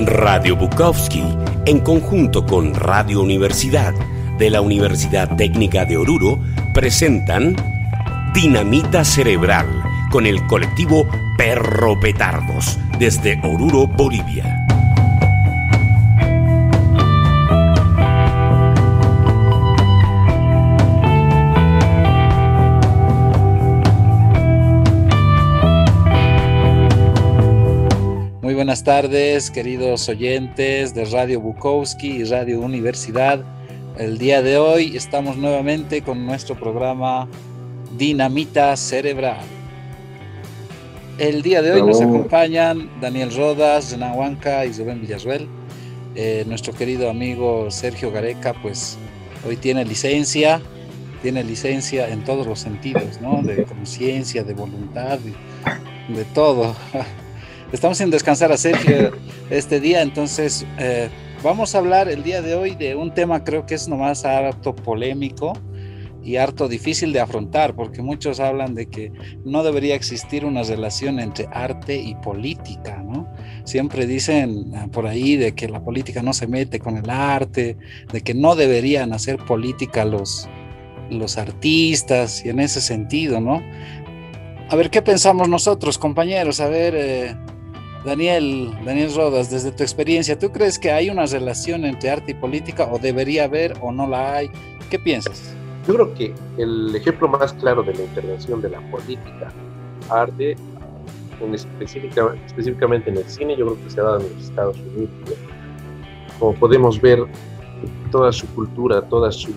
Radio Bukowski, en conjunto con Radio Universidad de la Universidad Técnica de Oruro, presentan Dinamita Cerebral con el colectivo Perro Petardos desde Oruro, Bolivia. Buenas tardes, queridos oyentes de Radio Bukowski y Radio Universidad. El día de hoy estamos nuevamente con nuestro programa Dinamita Cerebral. El día de hoy nos acompañan Daniel Rodas, Renan Huanca y Rubén Villarruel. Eh, nuestro querido amigo Sergio Gareca, pues hoy tiene licencia, tiene licencia en todos los sentidos, ¿no? De conciencia, de voluntad, de, de, todo. Estamos sin descansar a Sergio este día, entonces eh, vamos a hablar el día de hoy de un tema creo que es nomás harto polémico y harto difícil de afrontar, porque muchos hablan de que no debería existir una relación entre arte y política, ¿no? Siempre dicen ah, por ahí de que la política no se mete con el arte, de que no deberían hacer política los, los artistas, y en ese sentido, ¿no? A ver, ¿qué pensamos nosotros, compañeros? A ver, eh, Daniel, Daniel Rodas, desde tu experiencia, ¿tú crees que hay una relación entre arte y política o debería haber o no la hay? ¿Qué piensas? Yo creo que el ejemplo más claro de la intervención de la política, arte, en específica, específicamente en el cine, yo creo que se ha dado en los Estados Unidos. Como podemos ver, toda su cultura, toda, su,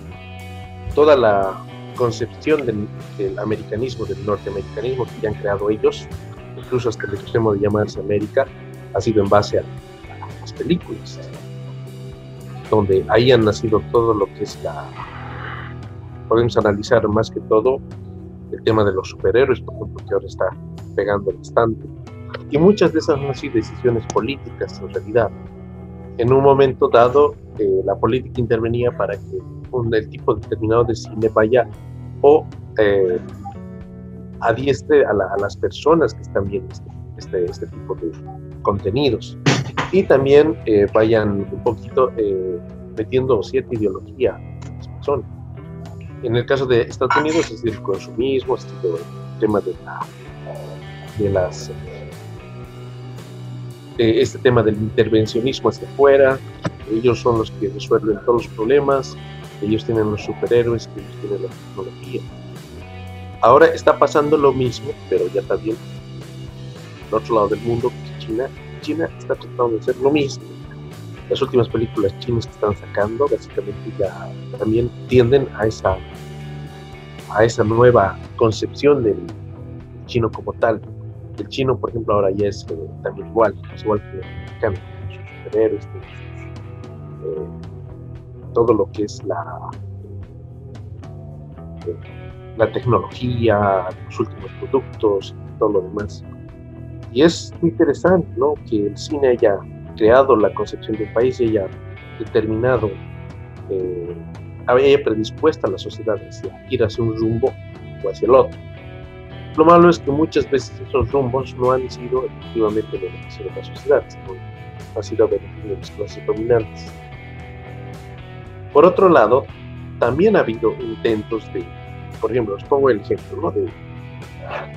toda la concepción del, americanismo, del norteamericanismo que han creado ellos, incluso hasta el extremo de llamarse América, ha sido en base a, a las películas, donde ahí han nacido todo lo que es la podemos analizar más que todo el tema de los superhéroes, por ejemplo, que ahora está pegando bastante. Y muchas de esas han sido decisiones políticas en realidad. En un momento dado, eh, la política intervenía para que un, el tipo determinado de cine vaya o eh, adiestre a, la, a, las personas que están viendo este, este, este tipo de contenidos. Y también eh, vayan un poquito eh, metiendo cierta ideología a las personas en el caso de Estados Unidos es el consumismo, es el tema de, la, de las de este tema del intervencionismo hacia afuera, ellos son los que resuelven todos los problemas, ellos tienen los superhéroes, ellos tienen la tecnología. Ahora está pasando lo mismo, pero ya también al otro lado del mundo, China, China está tratando de hacer lo mismo las últimas películas chinas que están sacando básicamente ya también tienden a esa a esa nueva concepción del chino como tal. El chino, por ejemplo, ahora ya es eh, también igual, es igual que el mexicano, sus superhéroes, eh, todo lo que es la, eh, la tecnología, los últimos productos, todo lo demás. Y es interesante, ¿no? Que el cine haya creado la concepción del país y haya determinado, eh, haya predispuesta a la sociedad hacia ir hacia un rumbo o hacia el otro. Lo malo es que muchas veces esos rumbos no han sido efectivamente beneficio de la sociedad, sino han sido beneficio de las clases dominantes. Por otro lado, también ha habido intentos de, por ejemplo, os pongo el ejemplo, ¿no? de,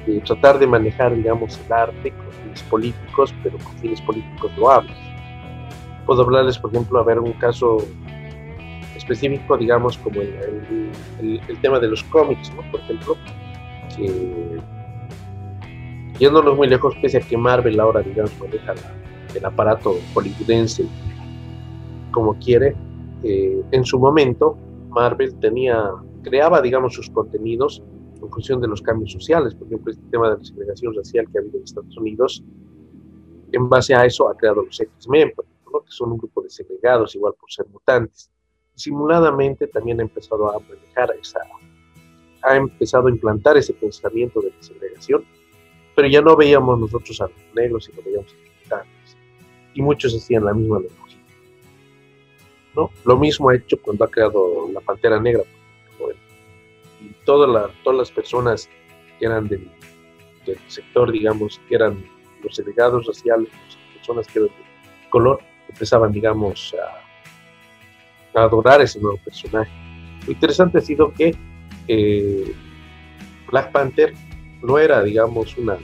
de tratar de manejar, digamos, el arte con fines políticos, pero con fines políticos loables puedo hablarles, por ejemplo, a ver un caso específico, digamos, como el, el, el, tema de los cómics, ¿no? Por ejemplo, que yéndonos muy lejos, pese a que Marvel ahora, digamos, maneja la, el aparato hollywoodense como quiere, eh, en su momento Marvel tenía, creaba, digamos, sus contenidos en función de los cambios sociales, por ejemplo, este tema de la segregación racial que ha habido en Estados Unidos, en base a eso ha creado los X-Men, que son un grupo de segregados, igual por ser mutantes. Simuladamente también ha empezado a manejar esa, ha empezado a implantar ese pensamiento de la segregación, pero ya no veíamos nosotros a los negros, sino veíamos a los mutantes. Y muchos hacían la misma analogía. ¿no? Lo mismo ha hecho cuando ha creado la Pantera Negra, y todas las personas que eran del, sector, digamos, que eran los segregados raciales, las personas que eran de color, empezaban, digamos, a, adorar ese nuevo personaje. Lo interesante ha sido que eh, Black Panther no era, digamos, una,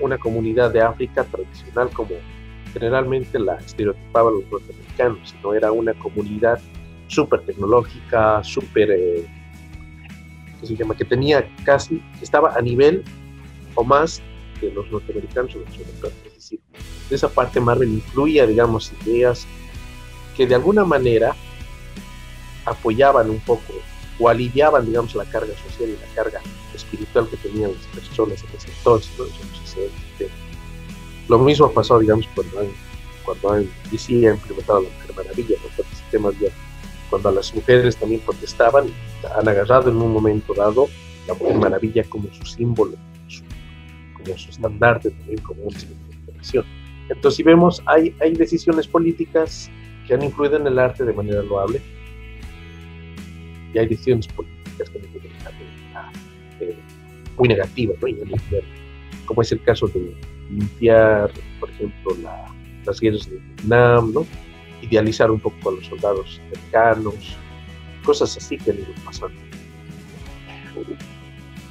una comunidad de África tradicional como generalmente la estereotipaban los norteamericanos, sino era una comunidad súper tecnológica, súper, eh, se llama? Que tenía casi, estaba a nivel o más de los norteamericanos o los europeos. Es decir, de esa parte Marvel incluía, digamos, ideas que de alguna manera apoyaban un poco o aliviaban, digamos, la carga social y la carga espiritual que tenían las personas en ese entonces. ¿no? Lo mismo pasó, digamos, cuando han, cuando han, y ha implementado la Mujer Maravilla, ¿no? sistemas de, cuando las mujeres también protestaban, han agarrado en un momento dado la Mujer Maravilla como su símbolo, como su estandarte también, como una inspiración. Entonces, si vemos, hay, hay decisiones políticas que han influido en el arte de manera loable, y hay decisiones políticas que han influido en el arte de eh, muy negativa, ¿no? como es el caso de limpiar, por ejemplo, las guerras de Vietnam, ¿no? idealizar un poco a los soldados americanos, cosas así que han ido pasando.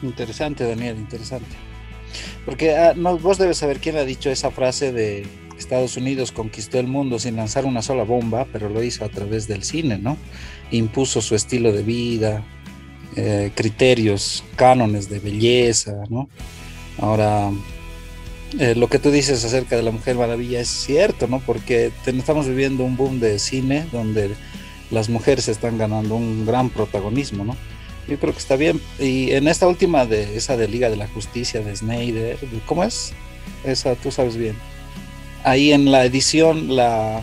Interesante, Daniel, interesante. Porque ah, vos debes saber quién ha dicho esa frase de Estados Unidos conquistó el mundo sin lanzar una sola bomba, pero lo hizo a través del cine, ¿no? Impuso su estilo de vida, eh, criterios, cánones de belleza, ¿no? Ahora, eh, lo que tú dices acerca de la Mujer Maravilla es cierto, ¿no? Porque estamos viviendo un boom de cine donde las mujeres están ganando un gran protagonismo, ¿no? Yo creo que está bien. Y en esta última de esa de Liga de la Justicia de Snyder, ¿cómo es? Esa tú sabes bien. Ahí en la edición la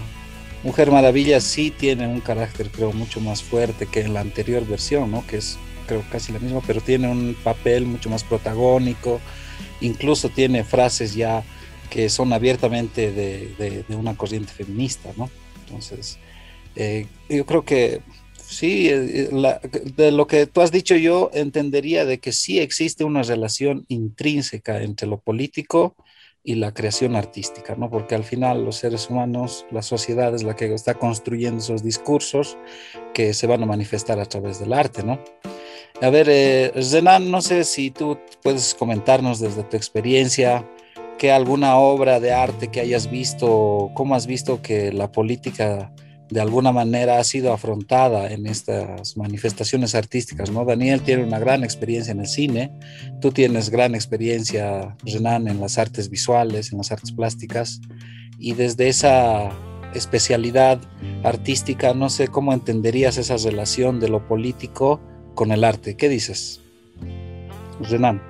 Mujer Maravilla sí tiene un carácter creo mucho más fuerte que en la anterior versión, ¿no? Que es creo casi la misma, pero tiene un papel mucho más protagónico incluso tiene frases ya que son abiertamente de, una corriente feminista, ¿no? Entonces, eh, yo creo que sí, eh, de lo que tú has dicho yo entendería de que sí existe una relación intrínseca entre lo político y la creación artística, ¿no? Porque al final los seres humanos, la sociedad es la que está construyendo esos discursos que se van a manifestar a través del arte, ¿no? A ver, eh, Zenan, no sé si tú puedes comentarnos desde tu experiencia que alguna obra de arte que hayas visto, cómo has visto que la política de alguna manera ha sido afrontada en estas manifestaciones artísticas, ¿no? Daniel tiene una gran experiencia en el cine, tú tienes gran experiencia, Renan, en las artes visuales, en las artes plásticas, y desde esa especialidad artística, no sé cómo entenderías esa relación de lo político con el arte. ¿Qué dices? Renan.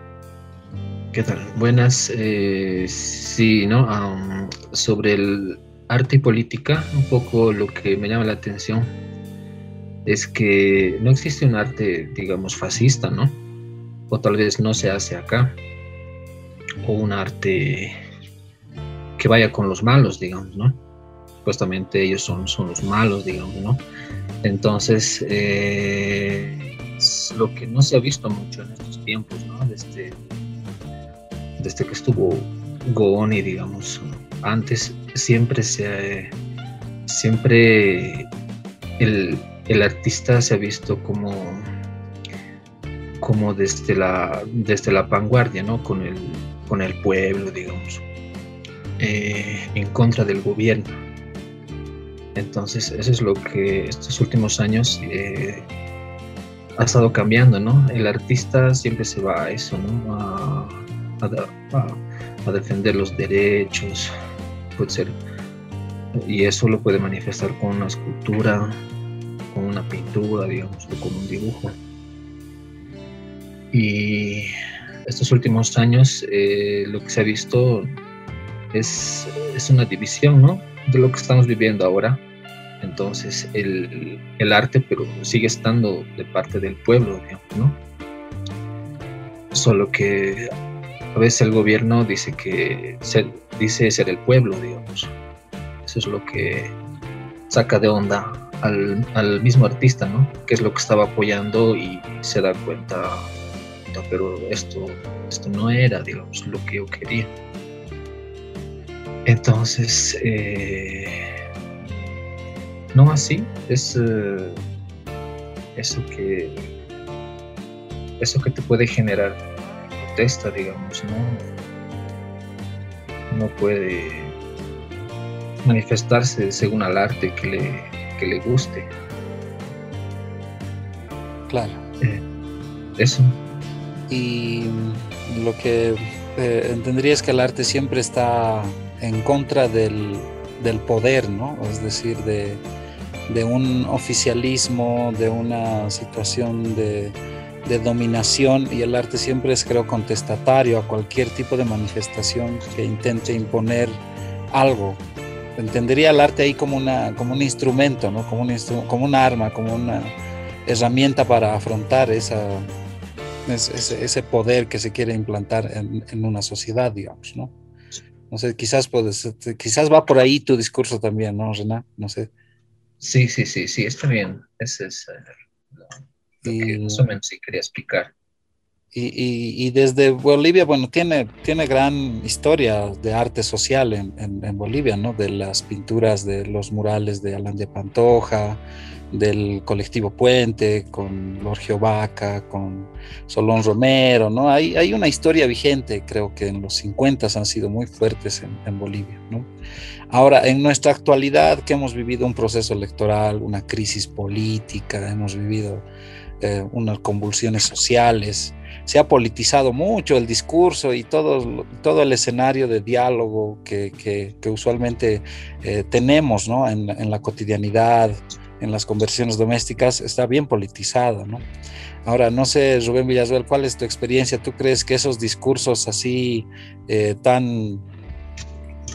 ¿Qué tal? Buenas. Eh, sí, ¿no? sobre el arte y política, un poco lo que me llama la atención es que no existe un arte, digamos, fascista, ¿no? O tal vez no se hace acá. O un arte que vaya con los malos, digamos, ¿no? Supuestamente ellos son, son los malos, digamos, ¿no? Entonces, eh, lo que no se ha visto mucho en estos tiempos, ¿no? Desde, desde que estuvo Goni, digamos, antes siempre se siempre el, el, artista se ha visto como como desde la desde la vanguardia, ¿no? Con el con el pueblo, digamos, eh, en contra del gobierno. Entonces, eso es lo que estos últimos años eh, ha estado cambiando, ¿no? El artista siempre se va a eso, ¿no? A, a, defender los derechos, puede ser, y eso lo puede manifestar con una escultura, con una pintura, digamos, o con un dibujo. Y estos últimos años eh, lo que se ha visto es, es una división, ¿no? De lo que estamos viviendo ahora entonces el, el, arte, pero sigue estando de parte del pueblo, digamos, ¿no? Solo que a veces el gobierno dice que dice ser el pueblo, digamos. Eso es lo que saca de onda al, al, mismo artista, ¿no? Que es lo que estaba apoyando y se da cuenta, pero esto, esto no era, digamos, lo que yo quería. Entonces, eh, no así, es eh, eso que eso que te puede generar protesta, digamos, no, no puede manifestarse según al arte que le, que le guste. Claro. Eh, eso. Y lo que eh, entendería es que el arte siempre está en contra del, del poder, ¿no? Es decir, de, de, un oficialismo, de una situación de, de, dominación y el arte siempre es, creo, contestatario a cualquier tipo de manifestación que intente imponer algo. Entendería el arte ahí como, una, como un instrumento, ¿no? Como un, como un arma, como una herramienta para afrontar esa, ese, poder que se quiere implantar en, en, una sociedad, digamos, ¿no? No sé, quizás, puedes, quizás va por ahí tu discurso también, ¿no, Rená? No sé. Sí, sí, sí, sí, está bien. Ese es uh, lo, y, que más o menos sí quería explicar. Y, y, y, desde Bolivia, bueno, tiene, tiene gran historia de arte social en, en, en Bolivia, ¿no? De las pinturas de los murales de Alan de Pantoja, del colectivo Puente, con Lorgio Vaca, con Solón Romero, ¿no? Hay, hay una historia vigente, creo que en los 50 han sido muy fuertes en, en, Bolivia, ¿no? Ahora, en nuestra actualidad, que hemos vivido un proceso electoral, una crisis política, hemos vivido eh, unas convulsiones sociales, se ha politizado mucho el discurso y todo, todo el escenario de diálogo que, que, que usualmente eh, tenemos, ¿no? En, en la cotidianidad, en las conversiones domésticas está bien politizada, ¿no? Ahora, no sé, Rubén Villasuel, ¿cuál es tu experiencia? ¿Tú crees que esos discursos así eh, tan,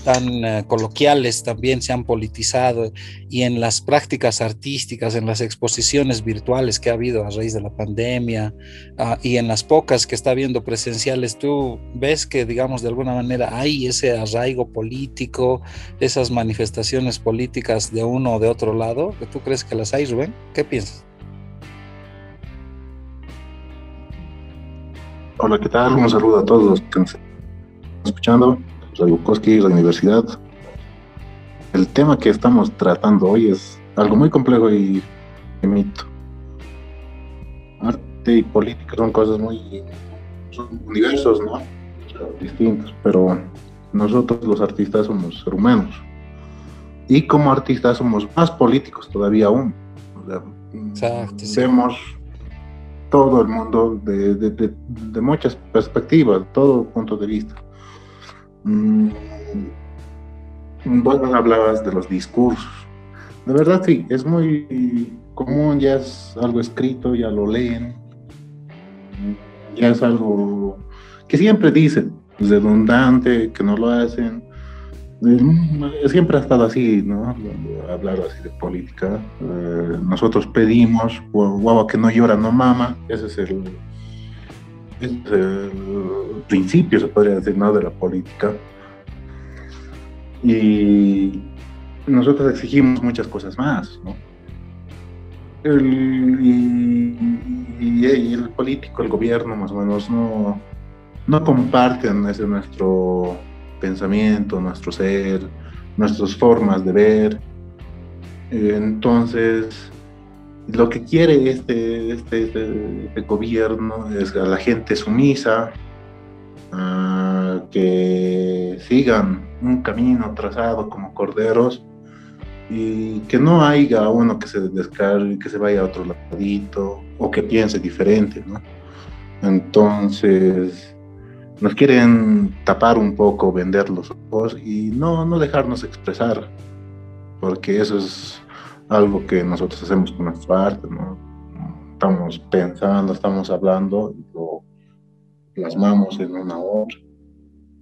tan uh, coloquiales también se han politizado y en las prácticas artísticas, en las exposiciones virtuales que ha habido a raíz de la pandemia uh, y en las pocas que está habiendo presenciales, tú ves que, digamos, de alguna manera hay ese arraigo político, esas manifestaciones políticas de uno o de otro lado? ¿Tú crees que las hay, Rubén? ¿Qué piensas? Hola, ¿qué tal? Un saludo a todos los que nos escuchando. Soy Bukowski, la universidad. El tema que estamos tratando hoy es algo muy complejo y mito. Arte y política son cosas muy. son universos, ¿no? distintos, pero nosotros los artistas somos seres humanos. Y como artistas somos más políticos todavía aún. O sea, Exacto, vemos todo el mundo de, de, de, de, muchas perspectivas, todo punto de vista. Mm, vos hablabas de los discursos. De verdad sí, es muy común, ya es algo escrito, ya lo leen, ya es algo que siempre dicen, redundante, que no lo hacen, eh, siempre ha estado así, ¿no? Hablar así de política. Eh, nosotros pedimos, guagua que no llora, no mama. Ese es el, es el principio, se podría decir, ¿no? De la política. Y nosotros exigimos muchas cosas más. El, y, el político, el gobierno, más o menos, no, no comparten ese nuestro pensamiento, nuestro ser, nuestras formas de ver. Entonces, lo que quiere este, este, este, este gobierno es a la gente sumisa, que sigan un camino trazado como corderos y que no haya uno que se descargue, que se vaya a otro ladito o que piense diferente, ¿no? Entonces, nos quieren tapar un poco, vender los ojos y no, no dejarnos expresar, porque eso es algo que nosotros hacemos con nuestra arte, ¿no? Estamos pensando, estamos hablando y lo plasmamos en una obra,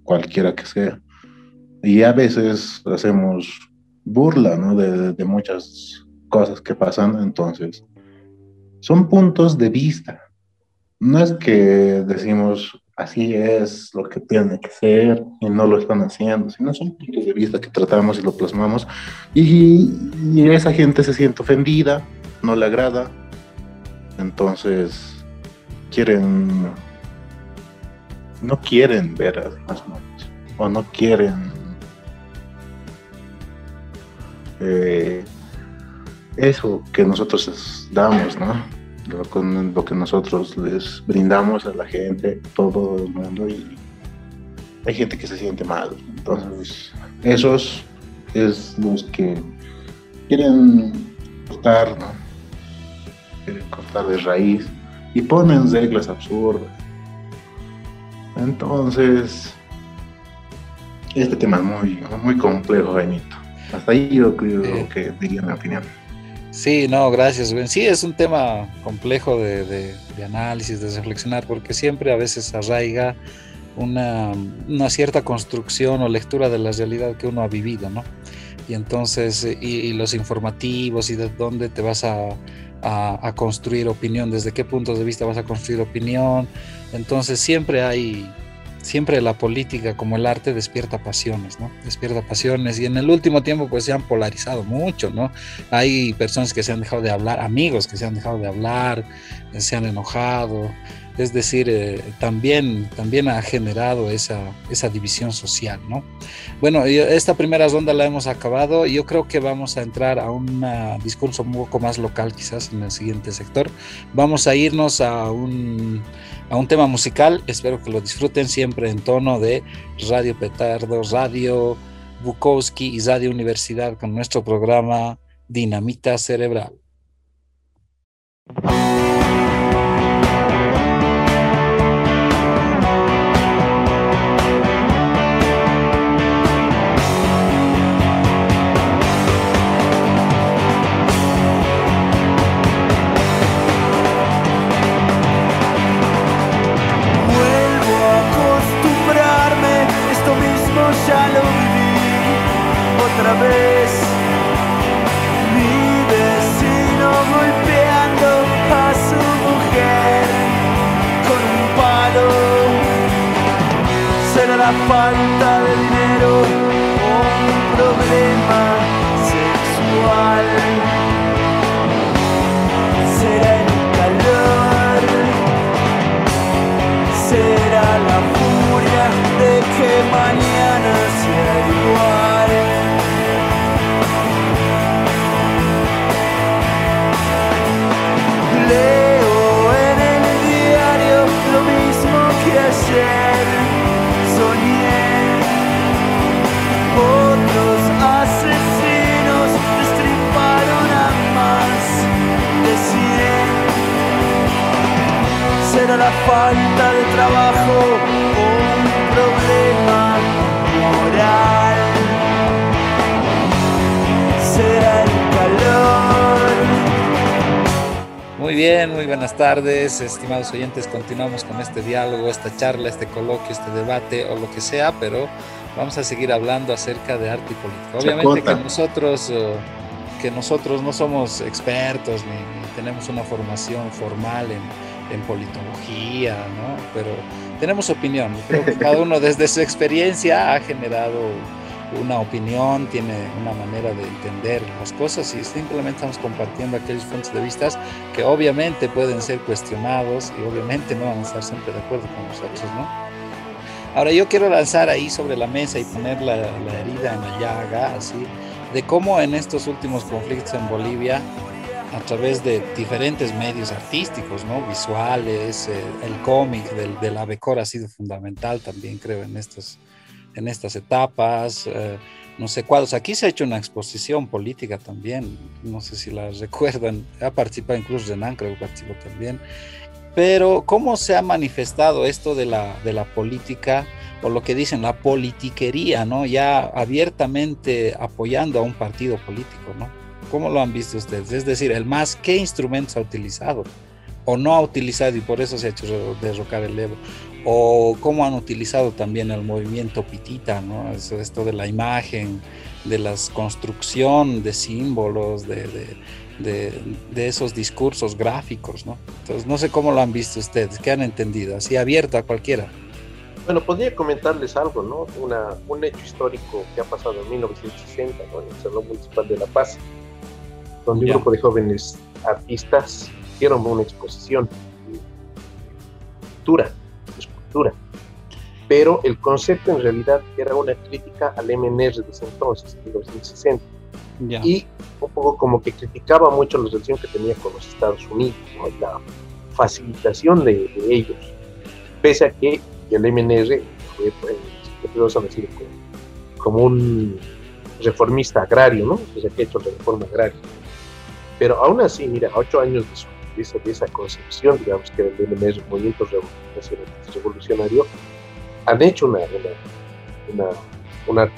cualquiera que sea. Y a veces hacemos burla, ¿no? De, de muchas cosas que pasan, entonces son puntos de vista. No es que decimos, así es lo que tiene que ser y no lo están haciendo, sino son puntos de vista que tratamos y lo plasmamos y, esa gente se siente ofendida, no le agrada, entonces quieren, no quieren ver a las manos o no quieren eh, eso que nosotros damos, ¿no? Lo, con lo que nosotros les brindamos a la gente, todo el mundo, y hay gente que se siente mal. Entonces, esos es los que quieren cortar, ¿no? Quieren cortar de raíz y ponen reglas absurdas. Entonces, este tema es muy, muy complejo, Benito. Hasta ahí yo creo que diría mi opinión. Sí, no, gracias. Sí, es un tema complejo de, de, análisis, de reflexionar, porque siempre a veces arraiga una, una, cierta construcción o lectura de la realidad que uno ha vivido, ¿no? Y entonces, y, y los informativos y de dónde te vas a, a, a, construir opinión, desde qué puntos de vista vas a construir opinión. Entonces siempre hay, siempre la política como el arte despierta pasiones, ¿no? Despierta pasiones y en el último tiempo pues se han polarizado mucho, ¿no? Hay personas que se han dejado de hablar, amigos que se han dejado de hablar, se han enojado, es decir, eh, también, también ha generado esa, esa división social, ¿no? Bueno, esta primera ronda la hemos acabado yo creo que vamos a entrar a un discurso un poco más local quizás en el siguiente sector. Vamos a irnos a un, a un tema musical, espero que lo disfruten siempre en tono de Radio Petardo, Radio Bukowski y Radio Universidad con nuestro programa Dinamita Cerebral. Otra vez. Mi vecino golpeando a su mujer con un palo. Será la falta de dinero falta de trabajo o un problema moral. Será el calor. Muy bien, muy buenas tardes, estimados oyentes. Continuamos con este diálogo, esta charla, este coloquio, este debate o lo que sea, pero vamos a seguir hablando acerca de arte y política. Obviamente que nosotros, uh, que nosotros no somos expertos ni, ni tenemos una formación formal en, en, politología, ¿no? Pero tenemos opinión. Creo que cada uno desde su experiencia ha generado una opinión, tiene una manera de entender las cosas y simplemente estamos compartiendo aquellos puntos de vista que obviamente pueden ser cuestionados y obviamente no van a estar siempre de acuerdo con nosotros, ¿no? Ahora yo quiero lanzar ahí sobre la mesa y poner la, la herida en la llaga, así, de cómo en estos últimos conflictos en Bolivia, a través de diferentes medios artísticos, ¿no? Visuales, eh, el cómic del, del ABECOR ha sido fundamental también, creo, en estos en estas etapas, eh, no sé cuáles. Aquí se ha hecho una exposición política también, no sé si la recuerdan, ha participado incluso Renan, creo que participó también. Pero ¿cómo se ha manifestado esto de la, de la política o lo que dicen la politiquería, ¿no? Ya abiertamente apoyando a un partido político, ¿no? ¿Cómo lo han visto ustedes? Es decir, el MAS, ¿qué instrumentos ha utilizado? O no ha utilizado y por eso se ha hecho derrocar el Evo o cómo han utilizado también el movimiento pitita, ¿no? Esto de la imagen, de la construcción de símbolos, de, de, de, de, esos discursos gráficos, ¿no? Entonces, no sé cómo lo han visto ustedes, qué han entendido, así abierto a cualquiera. Bueno, podría comentarles algo, ¿no? Una, un hecho histórico que ha pasado en 1960, ¿no? En el Salón Municipal de La Paz, donde ya. un grupo de jóvenes artistas hicieron una exposición de pintura pero el concepto en realidad era una crítica al MNR de ese entonces, de 2060. Ya. y un poco como que criticaba mucho la relación que tenía con los Estados Unidos, ¿no? La facilitación de, de ellos, pese a que el MNR fue, pues, sido como, como un reformista agrario, ¿no? O sea, que ha hecho la reforma agraria. Pero aún así, mira, ocho años de, de esa, concepción, digamos que el MNR, el Movimiento Revolucionario, han hecho una, una,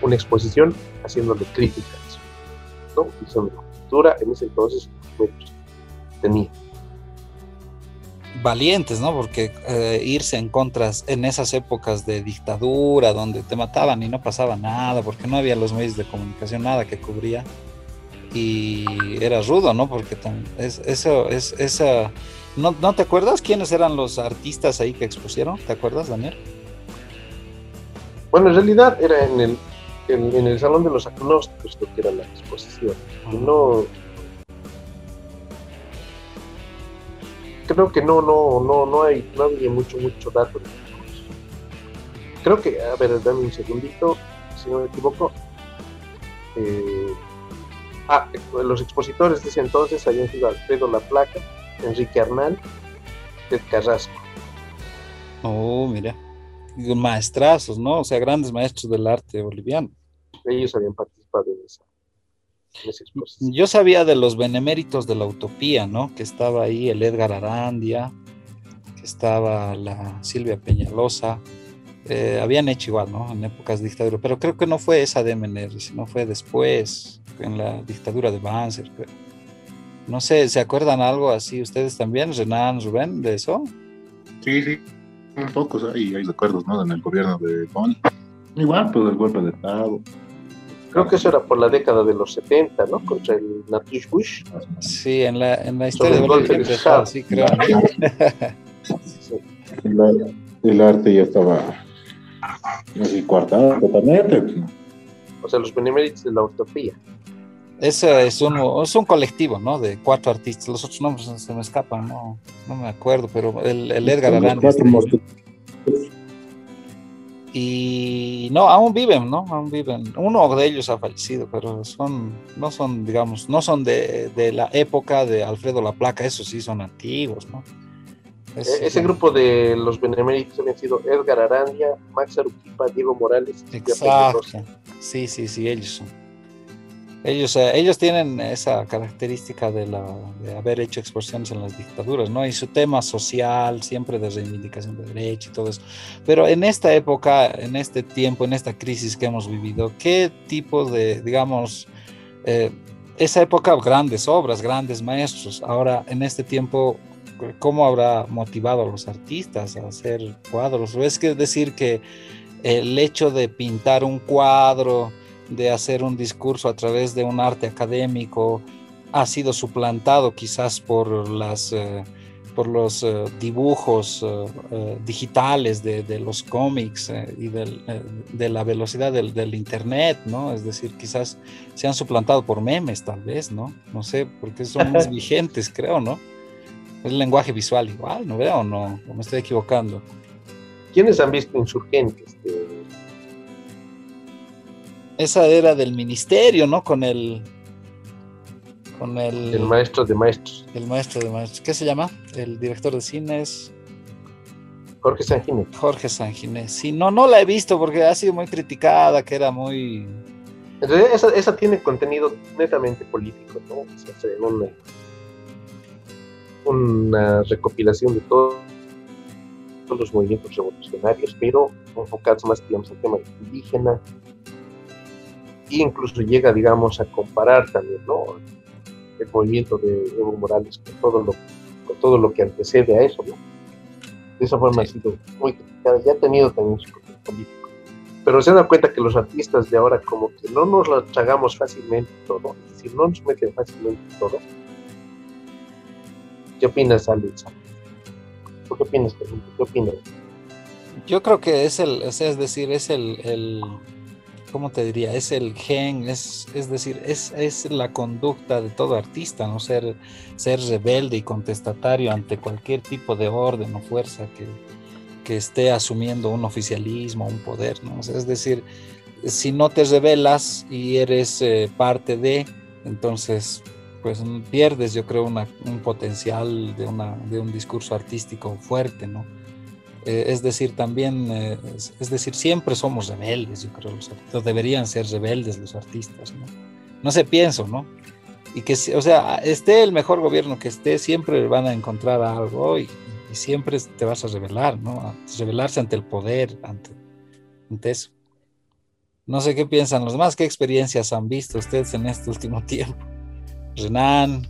una, exposición haciéndole crítica a eso, ¿no? Diciendo la cultura en ese entonces pues, tenía. valientes, ¿no? Porque eh, irse en contras en esas épocas de dictadura, donde te mataban y no pasaba nada, porque no había los medios de comunicación, nada que cubría. Y era rudo, ¿no? Porque es, eso, es, esa... ¿No, ¿No te acuerdas quiénes eran los artistas ahí que expusieron? ¿Te acuerdas, Daniel? Bueno, en realidad era en el, en, en el Salón de los Agnósticos lo que era la exposición. Y no. Creo que no, no, no, no hay, no había mucho, mucho dato. Creo que, a ver, dame un segundito, si no me equivoco. Eh, ah, los expositores de ese entonces habían sido Alfredo La Placa, Enrique Arnal, Ted Carrasco. Oh, mira. Maestrazos, ¿no? O sea, grandes maestros del arte boliviano. Ellos habían participado en esa, en esa exposición. Yo sabía de los beneméritos de la utopía, ¿no? Que estaba ahí el Edgar Arandia, que estaba la Silvia Peñalosa. Eh, habían hecho igual, ¿no? En épocas de dictadura, pero creo que no fue esa de MNR, sino fue después, en la dictadura de Banzer, creo. No sé, ¿se acuerdan algo así ustedes también, Renan, Rubén, de eso? Sí, sí, un poco, hay, hay recuerdos, ¿no? En el gobierno de Boni. Igual, pues el golpe de Estado. Creo que eso era por la década de los 70, ¿no? Contra el Natush Bush. Sí, en la, en la historia de el golpe de estado creo. Sí. El, ar- el arte ya estaba coartado totalmente. O sea, los beneméritos de la utopía. Ese es un, es un colectivo, ¿no? De cuatro artistas. Los otros nombres se me escapan, no, no me acuerdo, pero el, el Edgar ahí. mosqueteros. Y no, aún viven, ¿no? Aún viven. Uno de ellos ha fallecido, pero son, no son, digamos, no son de, de la época de Alfredo La Placa, esos sí son antiguos, ¿no? Es- E- ese grupo de los beneméritos habían sido Edgar Arandia, Max Aruquipa, Diego Morales y Exacto. Sí, sí, sí, ellos son. Ellos, eh, ellos tienen esa característica de, la, de haber hecho exposiciones en las dictaduras, ¿no? Y su tema social, siempre de reivindicación de derecho y todo eso. Pero en esta época, en este tiempo, en esta crisis que hemos vivido, ¿qué tipo de, digamos, eh, esa época, grandes obras, grandes maestros, ahora en este tiempo, ¿cómo habrá motivado a los artistas a hacer cuadros? ¿O es que decir que el hecho de pintar un cuadro, de hacer un discurso a través de un arte académico, ha sido suplantado quizás por las eh, por los eh, dibujos eh, digitales de, de los cómics y del, de la velocidad del, del internet, ¿no? Es decir, quizás se han suplantado por memes, tal vez, ¿no? No sé, porque son más vigentes, creo, ¿no? Es lenguaje visual igual, ¿no veo? No, o me estoy equivocando. ¿Quiénes han visto Insurgentes? De- Esa era del ministerio, ¿no? Con el. Con el. El maestro de maestros, el maestro de maestros. ¿Qué se llama? El director de cine es Jorge Sanguinetti. Jorge Sanginés. Sí, no, no la he visto porque ha sido muy criticada, que era muy. Esa, esa tiene contenido netamente político, ¿no? O sea, una, recopilación de todo- todos los movimientos revolucionarios, pero enfocados más, digamos, al tema indígena. E incluso llega, digamos, a comparar también, ¿no? El movimiento de Evo Morales con todo lo, con todo lo que antecede a eso, ¿no? De esa forma ha sido muy criticada y ha tenido también su político pero se dan cuenta que los artistas de ahora como que no nos lo tragamos fácilmente todo, es decir, no nos meten fácilmente todo. ¿Qué opinas, Alex? ¿Tú qué opinas? ¿Qué opinas? Yo creo que es el, o sea, es decir, es el, el ¿cómo te diría? Es el gen, es, es decir, es, es la conducta de todo artista, ¿no? Ser, ser rebelde y contestatario ante cualquier tipo de orden o fuerza que, que esté asumiendo un oficialismo, un poder, ¿no? Es decir, si no te revelas y eres eh, parte de, entonces pues pierdes yo creo una, un potencial de, una, de un discurso artístico fuerte, ¿no? Eh, es decir, también, eh, es, decir, siempre somos rebeldes, yo creo, los artistas, deberían ser rebeldes los artistas, ¿no? No sé, pienso, ¿no? Y que, o sea, esté el mejor gobierno que esté, siempre van a encontrar algo y, y siempre te vas a rebelar, ¿no? A rebelarse ante el poder, ante, ante eso. No sé qué piensan los demás, qué experiencias han visto ustedes en este último tiempo. Renan,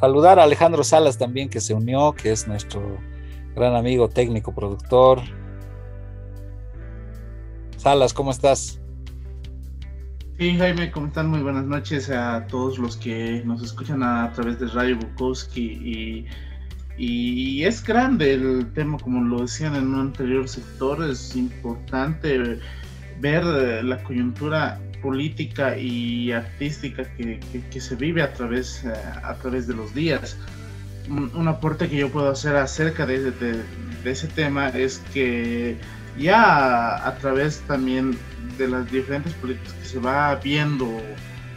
saludar a Alejandro Salas también que se unió, que es nuestro gran amigo técnico productor. Salas, ¿cómo estás? Sí, Jaime, ¿cómo están? Muy buenas noches a todos los que nos escuchan a, través de Radio Bukowski y, y, es grande el tema, como lo decían en un anterior sector, es importante ver la coyuntura política y artística que, que, que se vive a través, eh, a través de los días. Un, aporte que yo puedo hacer acerca de, de, de, ese tema es que ya a través también de las diferentes políticas que se va viendo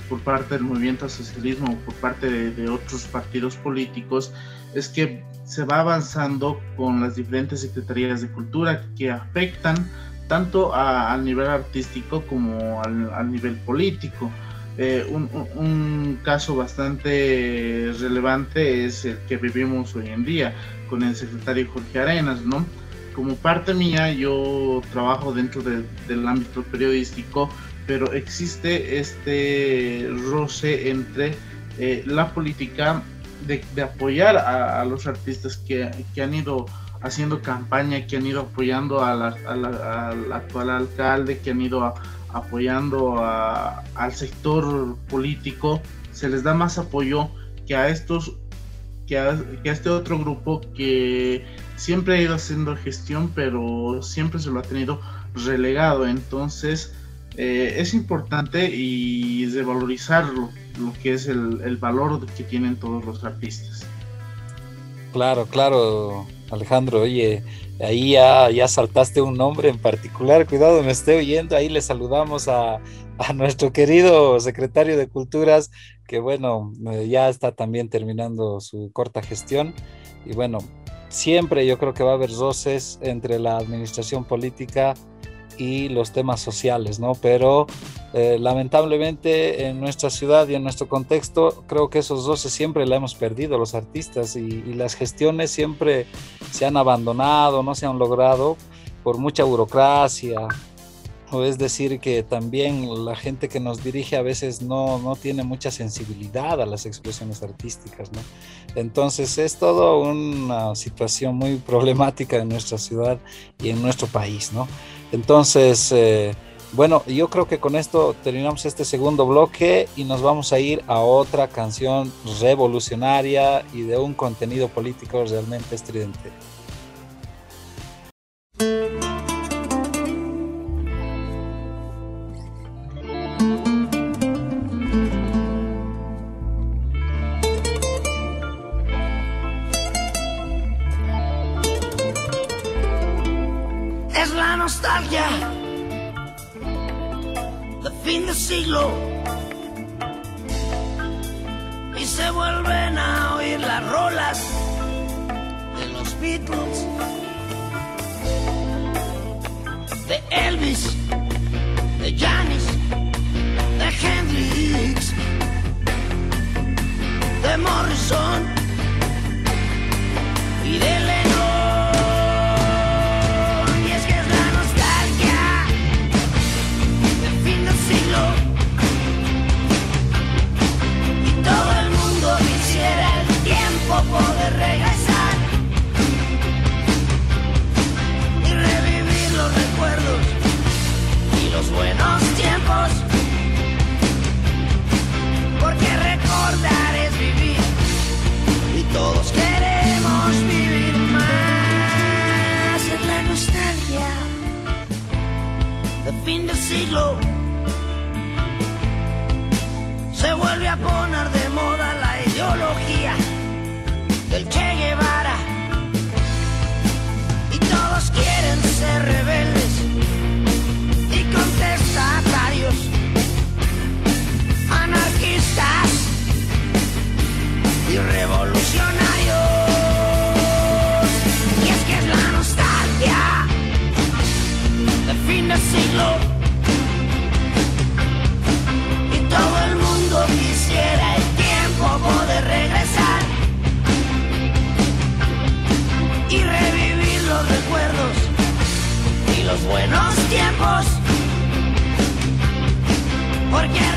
por parte del movimiento al socialismo por parte de, de, otros partidos políticos, es que se va avanzando con las diferentes secretarías de cultura que afectan tanto a, al nivel artístico como al, al nivel político. Eh, un, un, caso bastante relevante es el que vivimos hoy en día con el secretario Jorge Arenas, ¿no? Como parte mía, yo trabajo dentro de, del ámbito periodístico, pero existe este roce entre eh, la política de, de apoyar a, a, los artistas que, que han ido haciendo campaña, que han ido apoyando al actual alcalde, que han ido a, apoyando al sector político, se les da más apoyo que a estos, que a, este otro grupo que siempre ha ido haciendo gestión, pero siempre se lo ha tenido relegado. Entonces eh, es importante y de valorizar lo, lo que es el, el valor que tienen todos los artistas. Claro, claro, Alejandro, oye, ahí ya, ya, saltaste un nombre en particular, cuidado, me esté oyendo, ahí le saludamos a, a, nuestro querido secretario de Culturas, que bueno, eh, ya está también terminando su corta gestión, y bueno, siempre yo creo que va a haber roces entre la administración política y los temas sociales, ¿no? Pero eh, lamentablemente en nuestra ciudad y en nuestro contexto creo que esos roces siempre la hemos perdido los artistas y, y, las gestiones siempre se han abandonado, no se han logrado por mucha burocracia. O es decir, que también la gente que nos dirige a veces no, no tiene mucha sensibilidad a las expresiones artísticas, ¿no? Entonces es todo una situación muy problemática en nuestra ciudad y en nuestro país, ¿no? Entonces, eh, bueno, yo creo que con esto terminamos este segundo bloque y nos vamos a ir a otra canción revolucionaria y de un contenido político realmente estridente. Y se vuelven a oír las rolas de los Beatles, de Elvis, de Janis, de Hendrix, de Morrison siglo se vuelve a poner de moda la ideología del Che Guevara y todos quieren ser rebeldes y contestatarios, anarquistas y revolucionarios. Y es que es la nostalgia del fin del siglo. Los buenos tiempos. Porque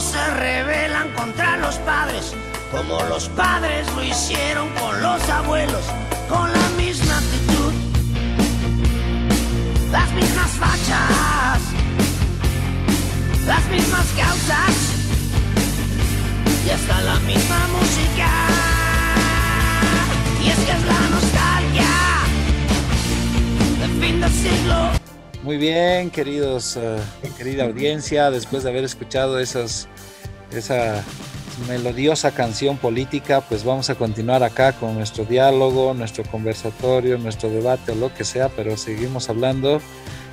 se rebelan contra los padres, como los padres lo hicieron con los abuelos, con la misma actitud, las mismas fachas, las mismas causas y hasta la misma música. Y es que es la nostalgia de fin de siglo. Muy bien, queridos, eh, querida audiencia, después de haber escuchado esas, esa melodiosa canción política, pues vamos a continuar acá con nuestro diálogo, nuestro conversatorio, nuestro debate o lo que sea, pero seguimos hablando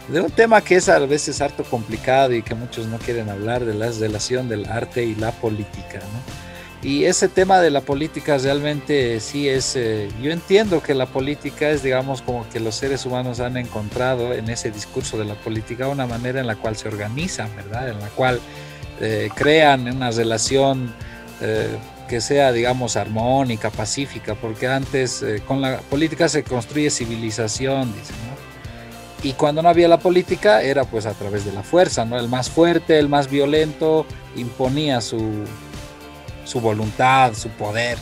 de un tema que es a veces harto complicado y que muchos no quieren hablar, de la relación del arte y la política, ¿no? Y ese tema de la política realmente sí es, eh, yo entiendo que la política es, digamos, como que los seres humanos han encontrado en ese discurso de la política una manera en la cual se organizan, ¿verdad? En la cual eh, crean una relación eh, que sea, digamos, armónica, pacífica, porque antes con la política se construye civilización, ¿no? Y cuando no había la política era pues a través de la fuerza, ¿no? El más fuerte, el más violento imponía su, su voluntad, su poder.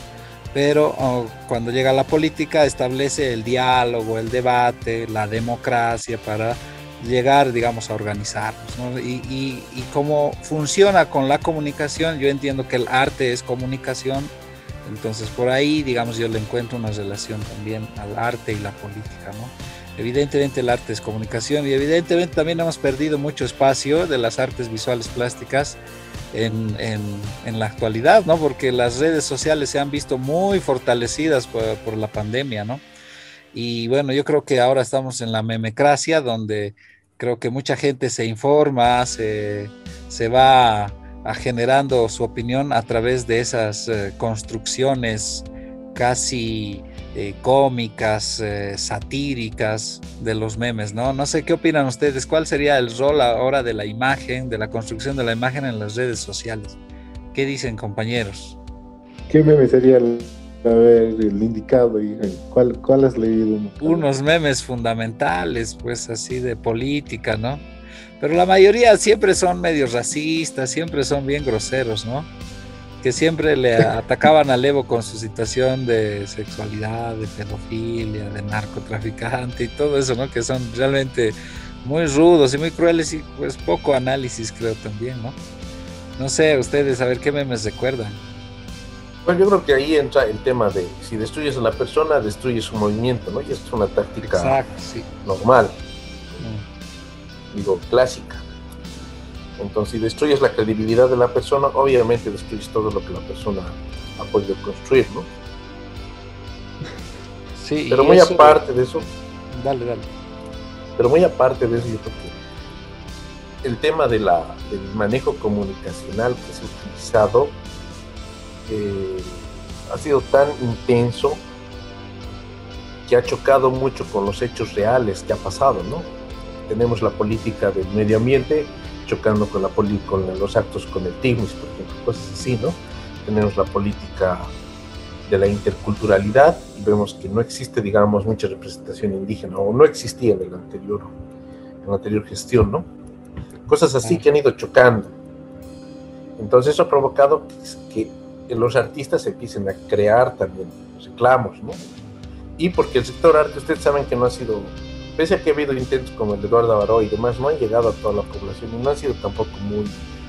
Pero oh, cuando llega la política establece el diálogo, el debate, la democracia para llegar, digamos, a organizarnos. ¿no? Y, y, y cómo funciona con la comunicación, yo entiendo que el arte es comunicación, entonces por ahí, digamos, yo le encuentro una relación también al arte y la política, ¿no? Evidentemente el arte es comunicación y evidentemente también hemos perdido mucho espacio de las artes visuales plásticas en, en, la actualidad, ¿no? Porque las redes sociales se han visto muy fortalecidas por, la pandemia, ¿no? Y bueno, yo creo que ahora estamos en la memecracia, donde creo que mucha gente se informa, se, se va generando su opinión a través de esas eh, construcciones casi eh, cómicas, eh, satíricas de los memes, ¿no? No sé qué opinan ustedes, ¿cuál sería el rol ahora de la imagen, de la construcción de la imagen en las redes sociales? ¿Qué dicen compañeros? ¿Qué meme sería el, a ver, el indicado? ¿Cuál, ¿Cuál has leído? Unos memes fundamentales, pues así de política, ¿no? Pero la mayoría siempre son medio racistas, siempre son bien groseros, ¿no? Que siempre le atacaban al Evo con su situación de sexualidad, de pedofilia, de narcotraficante y todo eso, ¿no? Que son realmente muy rudos y muy crueles y pues poco análisis creo también, ¿no? No sé, ustedes, a ver qué memes recuerdan. Bueno, yo creo que ahí entra el tema de si destruyes a la persona, destruyes su movimiento, ¿no? Y esto es una táctica Exacto, sí. normal, mm. digo, clásica. Entonces, si destruyes la credibilidad de la persona, obviamente destruyes todo lo que la persona ha podido construir, ¿no? Sí, Pero muy eso... aparte de eso. Dale, dale. Pero muy aparte de eso, yo creo que el tema de la, del manejo comunicacional que se ha utilizado eh, ha sido tan intenso que ha chocado mucho con los hechos reales que ha pasado, ¿no? Tenemos la política del medio ambiente, chocando con, la con los actos con el TIGMIS, por ejemplo, cosas así, ¿no? Tenemos la política de la interculturalidad y vemos que no existe, digamos, mucha representación indígena o no existía en, el anterior, en la anterior gestión, ¿no? cosas así que han ido chocando. Entonces eso ha provocado que, que los artistas empiecen a crear también reclamos, ¿no? Y porque el sector arte, ustedes saben que no ha sido, pese a que ha habido intentos como el de Eduardo Abaró y demás, no han llegado a toda la población y no han sido tampoco muy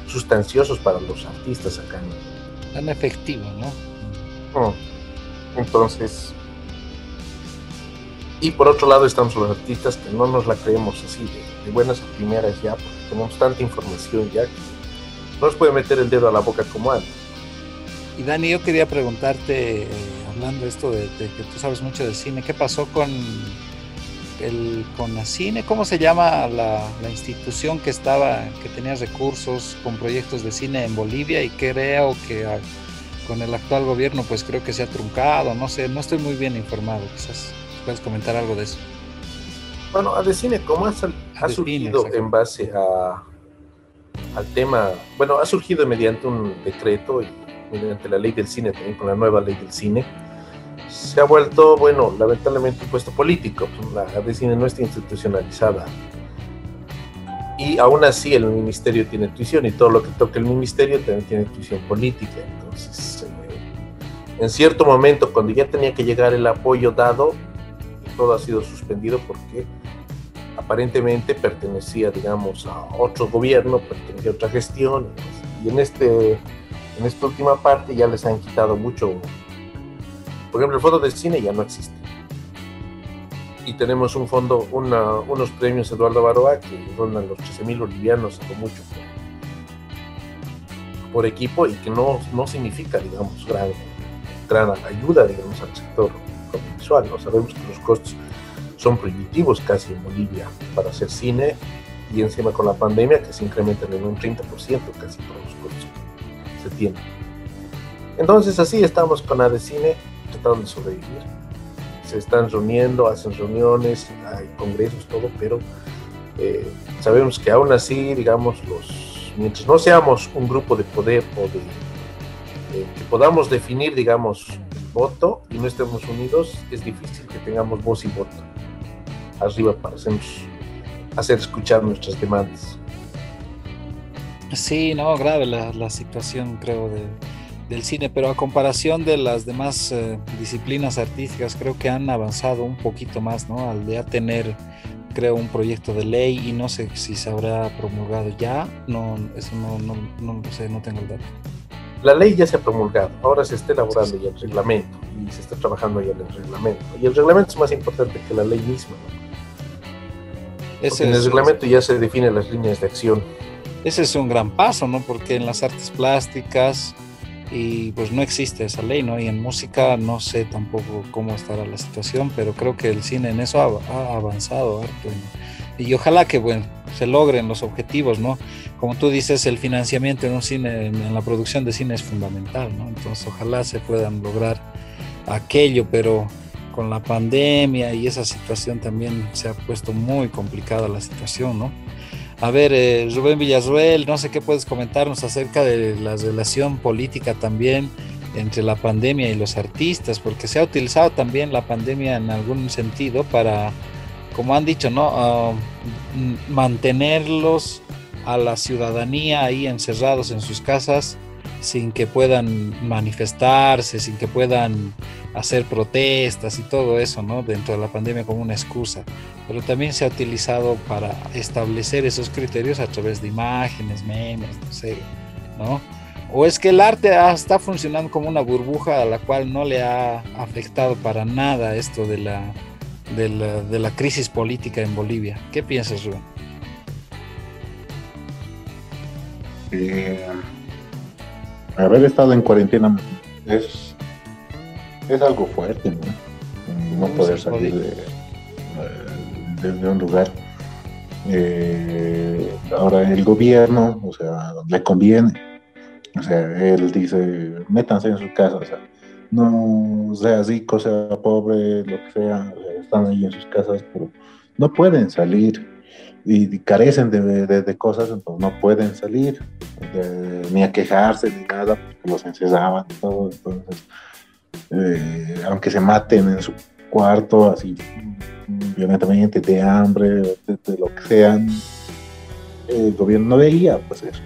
sustanciosos para los artistas acá. ¿no? Tan efectivo, ¿no? ¿no? Entonces, y por otro lado estamos los artistas que no nos la creemos así de, de buenas a primeras ya, porque tenemos tanta información ya que no nos puede meter el dedo a la boca como antes. Y Dani, yo quería preguntarte, eh, hablando esto de, de, que tú sabes mucho de cine, ¿qué pasó con el con la cine? ¿Cómo se llama la, la, institución que estaba, que tenía recursos con proyectos de cine en Bolivia y creo que a, con el actual gobierno pues creo que se ha truncado, no sé, no estoy muy bien informado, quizás puedes comentar algo de eso. Bueno, Adecine, ¿cómo ha, ha surgido en base a, al tema, bueno, ha surgido mediante un decreto y mediante la ley del cine, también con la nueva ley del cine, se ha vuelto, bueno, lamentablemente un puesto político. La ADCINE no está institucionalizada. Y aún así el ministerio tiene tuición y todo lo que toca el ministerio también tiene tuición política. Entonces, eh, en cierto momento, cuando ya tenía que llegar el apoyo dado, todo ha sido suspendido porque aparentemente pertenecía, digamos, a otro gobierno, pertenecía a otra gestión. Y en este en esta última parte ya les han quitado mucho. Por ejemplo, el fondo del cine ya no existe. Y tenemos un fondo, una, unos premios Eduardo Baroa que rondan los 13 mil bolivianos, algo mucho por, por, equipo y que no, no significa, digamos, gran, gran ayuda, digamos, al sector audiovisual. ¿no? Sabemos que los costos son prohibitivos casi en Bolivia para hacer cine y encima con la pandemia que se incrementan en un 30% casi todos los costos se tiene. Entonces así estamos con ADECINE tratando de sobrevivir. Se están reuniendo, hacen reuniones, hay congresos, todo, pero eh, sabemos que aún así, digamos, los, mientras no seamos un grupo de poder o de que podamos definir, digamos, voto y no estemos unidos, es difícil que tengamos voz y voto arriba para hacernos, hacer escuchar nuestras demandas. Sí, no, grave la, la situación, creo, de, del cine, pero a comparación de las demás eh, disciplinas artísticas, creo que han avanzado un poquito más, ¿no? Al ya tener, creo, un proyecto de ley y no sé si se habrá promulgado ya, no, eso no, no, no lo sé, no tengo el dato. La ley ya se ha promulgado, ahora se está elaborando ya el reglamento y se está trabajando ya en el reglamento. Y el reglamento es más importante que la ley misma. ¿no? Ese en el reglamento ya se definen las líneas de acción ese es un gran paso, ¿no? Porque en las artes plásticas y pues no existe esa ley, ¿no? Y en música no sé tampoco cómo estará la situación, pero creo que el cine en eso ha, avanzado harto. Y ojalá que, bueno, se logren los objetivos, ¿no? Como tú dices, el financiamiento en un cine, en la producción de cine es fundamental, ¿no? Entonces ojalá se puedan lograr aquello, pero con la pandemia y esa situación también se ha puesto muy complicada la situación, ¿no? A ver, eh, Rubén Villarruel, no sé qué puedes comentarnos acerca de la relación política también entre la pandemia y los artistas, porque se ha utilizado también la pandemia en algún sentido para, como han dicho, ¿no? Uh, mantenerlos a la ciudadanía ahí encerrados en sus casas sin que puedan manifestarse, sin que puedan hacer protestas y todo eso, ¿no? Dentro de la pandemia como una excusa. Pero también se ha utilizado para establecer esos criterios a través de imágenes, memes, no sé, ¿no? O es que el arte está funcionando como una burbuja a la cual no le ha afectado para nada esto de la, de la, de la crisis política en Bolivia. ¿Qué piensas, Rubén? Eh, haber estado en cuarentena es, es algo fuerte, ¿no? No poder salir de, de, de un lugar. Eh, ahora el gobierno, o sea, le conviene. O sea, él dice, métanse en sus casas, o sea, no sea rico, sea pobre, lo que sea, están ahí en sus casas, pero no pueden salir y, carecen de, de, de, cosas, entonces no pueden salir, de, ni a quejarse, ni nada, porque los encerraban y todo, entonces, eh, aunque se maten en su cuarto, así violentamente, de hambre, de, de, lo que sean, el gobierno no veía pues eso.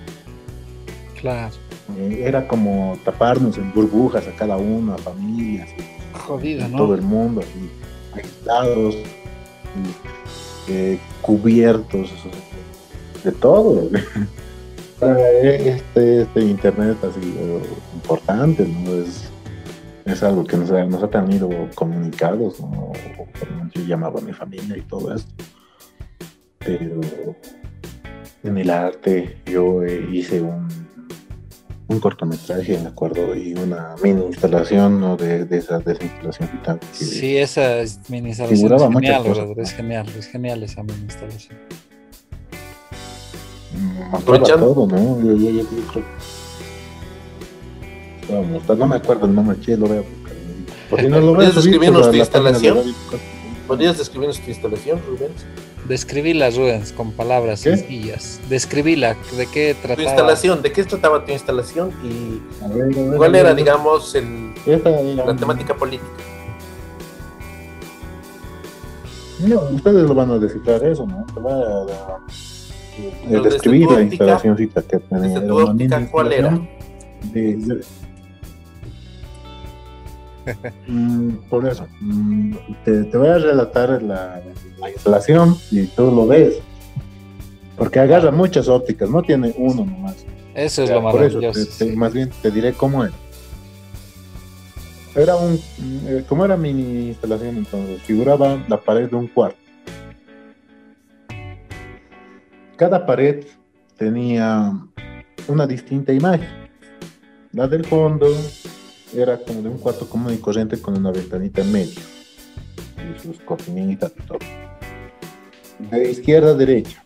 Claro. Eh, era como taparnos en burbujas a cada uno, a familias, Jodida, en ¿no? todo el mundo, así, aislados, y, eh, cubiertos de todo. este, este internet ha sido importante, ¿no? Es, es algo que nos nos ha tenido comunicados, ¿no? Yo llamaba a mi familia y todo esto. Pero en el arte yo eh, hice un, un cortometraje, me acuerdo, y una mini instalación ¿no? de, de, esa, de esa instalación vital. Sí, esa es- mini instalación es genial, es genial, es genial esa mini instalación. Mm, Aprovechando. todo, ¿no? Yo, yo, yo, yo creo que- Vamos, no me acuerdo el nombre, che, lo voy a buscar. Porque no lo voy a ¿Podrías describirnos tu instalación? ¿Podrías describirnos tu instalación, Rubens? Describíla, Rubens, con palabras ¿Qué? sencillas. Describíla, ¿de qué Tu trataba? instalación, ¿de qué trataba tu instalación y A ver, a ver, cuál era, digamos, el, la temática política? No, ustedes lo van a descifrar eso, ¿no? Te voy a, a- a Pero desde describir tu la instalacióncita que tenía. tu ¿cuál era? instalación de- de- Mm, por eso, mm, te, te voy a relatar la, la instalación y tú lo ves. Porque agarra muchas ópticas, no tiene uno nomás. Eso es lo por eso, maravilloso. te- te- sí. más bien te diré cómo era. Era un, eh, como era mini instalación entonces, figuraba la pared de un cuarto. Cada pared tenía una distinta imagen. La del fondo era como de un cuarto común y corriente con una ventanita en medio. Y sus cortinitas y todo. De izquierda a derecha.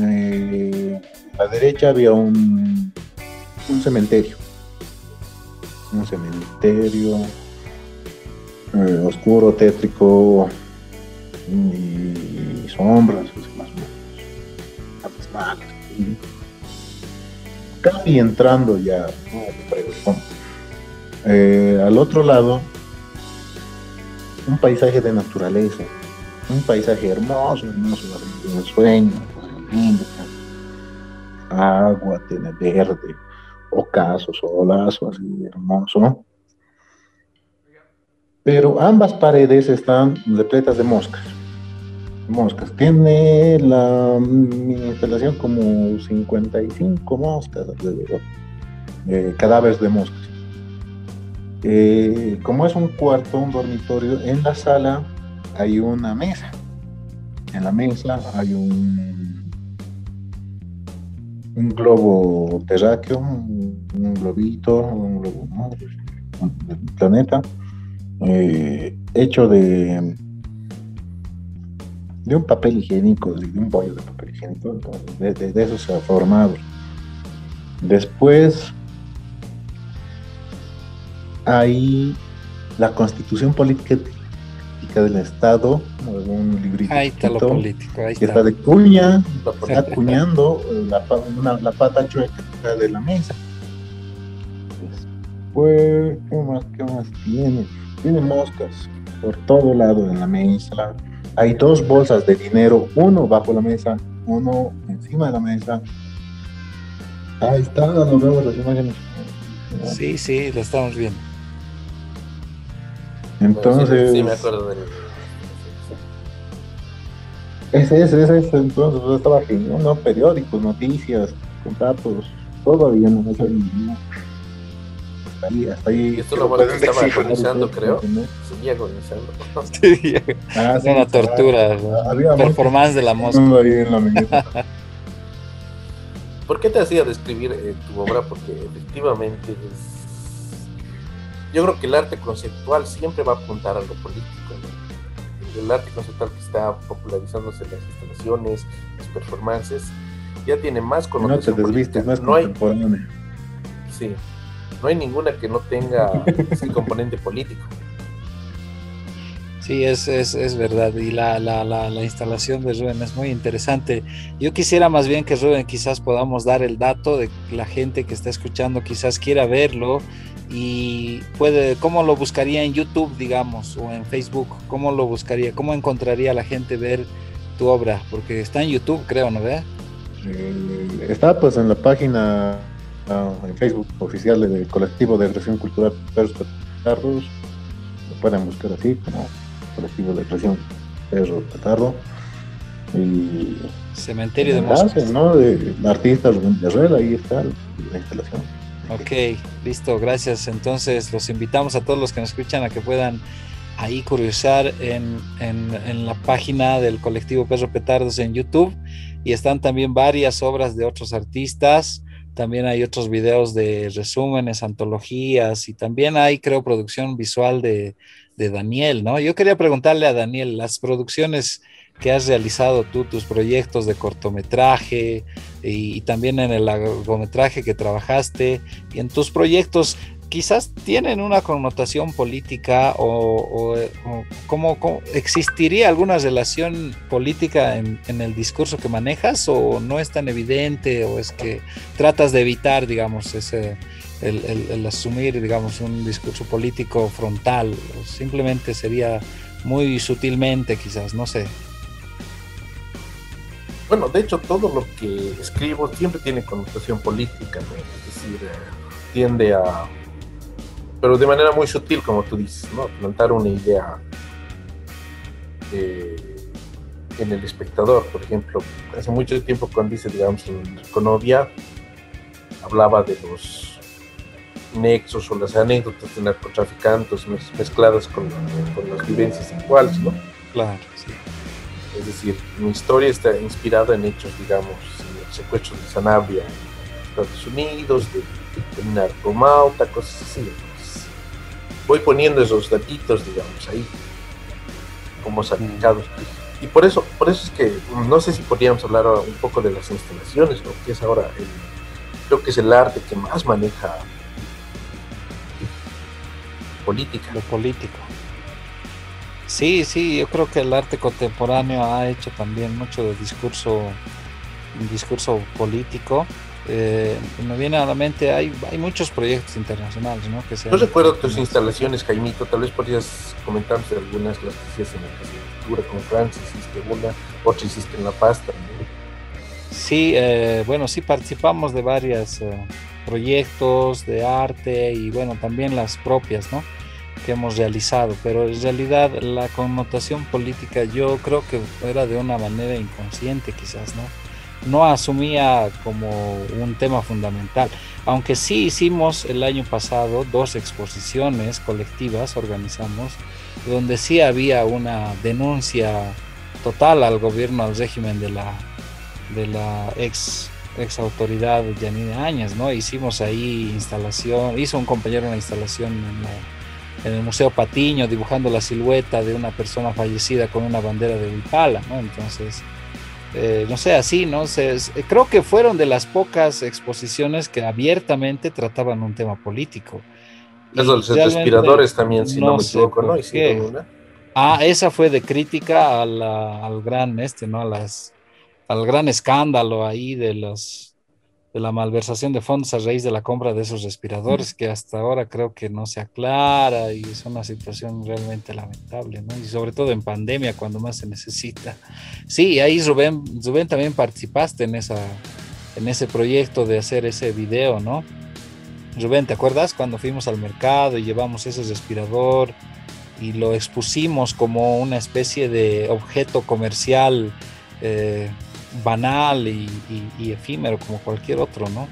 Eh, a la derecha había un, un cementerio. Un cementerio eh, oscuro, tétrico y sombras, así más o menos. Y Casi entrando ya ¿no? Eh, al otro lado, un paisaje de naturaleza, un paisaje hermoso, hermoso, de sueño, agua, tiene verde, ocaso, solazo, así hermoso. Pero ambas paredes están repletas de moscas. Moscas. Tiene la instalación como 55 moscas alrededor. eh, cadáveres de moscas. Eh, como es un cuarto, un dormitorio, en la sala hay una mesa. En la mesa hay un, un globo terráqueo, un, un globito, un globo ¿no? del planeta, eh, hecho de, de un papel higiénico, de un bollo de papel higiénico, de eso se ha formado. Después hay la constitución política del Estado, un librito Ahí está lo político, ahí que está. está de cuña, está acuñando la, una- la pata chueca de la mesa. Después, ¿qué más, qué más tiene? Tiene moscas por todo lado en la mesa. Hay dos bolsas de dinero, uno bajo la mesa, uno encima de la mesa. Ahí está, lo vemos las imágenes. Sí, sí, lo estamos viendo. Entonces, Sí, sí, me acuerdo del. ese, ese, ese, ese, entonces pues, estaba aquí, ¿no? periódicos, noticias, contratos, todo había en esa- Hasta ahí, hasta ahí. Y esto lo pueden estaba descifrar agonizando, creo. Seguía agonizando. Ah, sí, una tortura. Había mucho Performance de la mosca. ahí en la. ¿Por qué te hacía describir eh, tu obra? Porque efectivamente es... Yo creo que el arte conceptual siempre va a apuntar a lo político. ¿no? El arte conceptual que está popularizándose en las instalaciones, las performances, ya tiene más No te connotación desvistes, No hay, sí, no hay ninguna que no tenga ese componente político. Sí, es, es, es verdad. Y la, la, la, la instalación de Rubén es muy interesante. Yo quisiera más bien que Rubén quizás podamos dar el dato de que la gente que está escuchando quizás quiera verlo y puede, ¿cómo lo buscaría en YouTube, digamos, o en Facebook? ¿Cómo lo buscaría? ¿Cómo encontraría la gente ver tu obra? Porque está en YouTube, creo, ¿no ve? Eh, está pues en la página ah, en Facebook oficial del colectivo de creación cultural Perros Petardos. Lo pueden buscar así como colectivo de creación Perros Petardo. Y Cementerio de Moscas. ¿no? De artistas Rubén Herrera, ahí está la instalación. Ok, listo, gracias. Entonces los invitamos a todos los que nos escuchan a que puedan ahí curiosar en, en- en la página del colectivo Perro Petardos en YouTube y están también varias obras de otros artistas. También hay otros videos de resúmenes, antologías y también hay, creo, producción visual de, de Daniel, ¿no? Yo quería preguntarle a Daniel, las producciones que has realizado tú, tus proyectos de cortometraje y, y también en el largometraje que trabajaste y en tus proyectos, quizás tienen una connotación política o, o, ¿cómo, existiría alguna relación política en el discurso que manejas o no es tan evidente o es que tratas de evitar, digamos, ese, el, el- el asumir, digamos, un discurso político frontal simplemente sería muy sutilmente quizás, no sé. Bueno, de hecho, todo lo que escribo siempre tiene connotación política, ¿no? Es decir, eh, tiende a. Pero de manera muy sutil, como tú dices, ¿no? Plantar una idea eh, en el espectador. Por ejemplo, hace mucho tiempo, cuando dice, digamos, en Conovia, hablaba de los nexos o las anécdotas de narcotraficantes mez- mezcladas con, con las vivencias actuales, ¿no? Claro, sí. Es decir, mi historia está inspirada en hechos, digamos, en el secuestro de Sanabria en Estados Unidos, de, de narcomauta, cosas así. Entonces, voy poniendo esos datitos, digamos, ahí, como salpicados. Y por eso, por eso es que no sé si podríamos hablar un poco de las instalaciones, ¿no? que es ahora, el, creo que es el arte que más maneja política. Lo político. Sí, sí, yo creo que el arte contemporáneo ha hecho también mucho de discurso, discurso político. Eh, me viene a la mente, hay, hay muchos proyectos internacionales, ¿no? Que se han- recuerdo tus instalaciones, Jaimito, tal vez podrías comentarnos algunas las que hacías en la Cultura con Francia, hiciste una, otra hiciste en La Paz también. Sí, eh, bueno, sí participamos de varios proyectos de arte y bueno, también las propias, ¿no? Que hemos realizado, pero en realidad la connotación política yo creo que era de una manera inconsciente quizás, ¿no? No asumía como un tema fundamental, aunque sí hicimos el año pasado dos exposiciones colectivas, organizamos, donde sí había una denuncia total al gobierno, al régimen de la, de la ex, ex autoridad Yanine Áñez, ¿no? Hicimos ahí instalación, hizo un compañero una instalación en, la- en el Museo Patiño dibujando la silueta de una persona fallecida con una bandera de Huipala, ¿no? Entonces, eh, no sé, así, ¿no? Se- es- creo que fueron de las pocas exposiciones que abiertamente trataban un tema político. Eso, Y los respiradores también, si no, me sé equivoco, ¿no? Hicieron una. Ah, esa fue de crítica a la- al gran este, ¿no? A las, al gran escándalo ahí de los de la malversación de fondos a raíz de la compra de esos respiradores, que hasta ahora creo que no se aclara y es una situación realmente lamentable, ¿no? Y sobre todo en pandemia, cuando más se necesita. Sí, ahí Rubén, Rubén también participaste en esa, en ese proyecto de hacer ese video, ¿no? Rubén, ¿te acuerdas cuando fuimos al mercado y llevamos ese respirador y lo expusimos como una especie de objeto comercial eh, banal y, y- y efímero como cualquier otro, ¿no?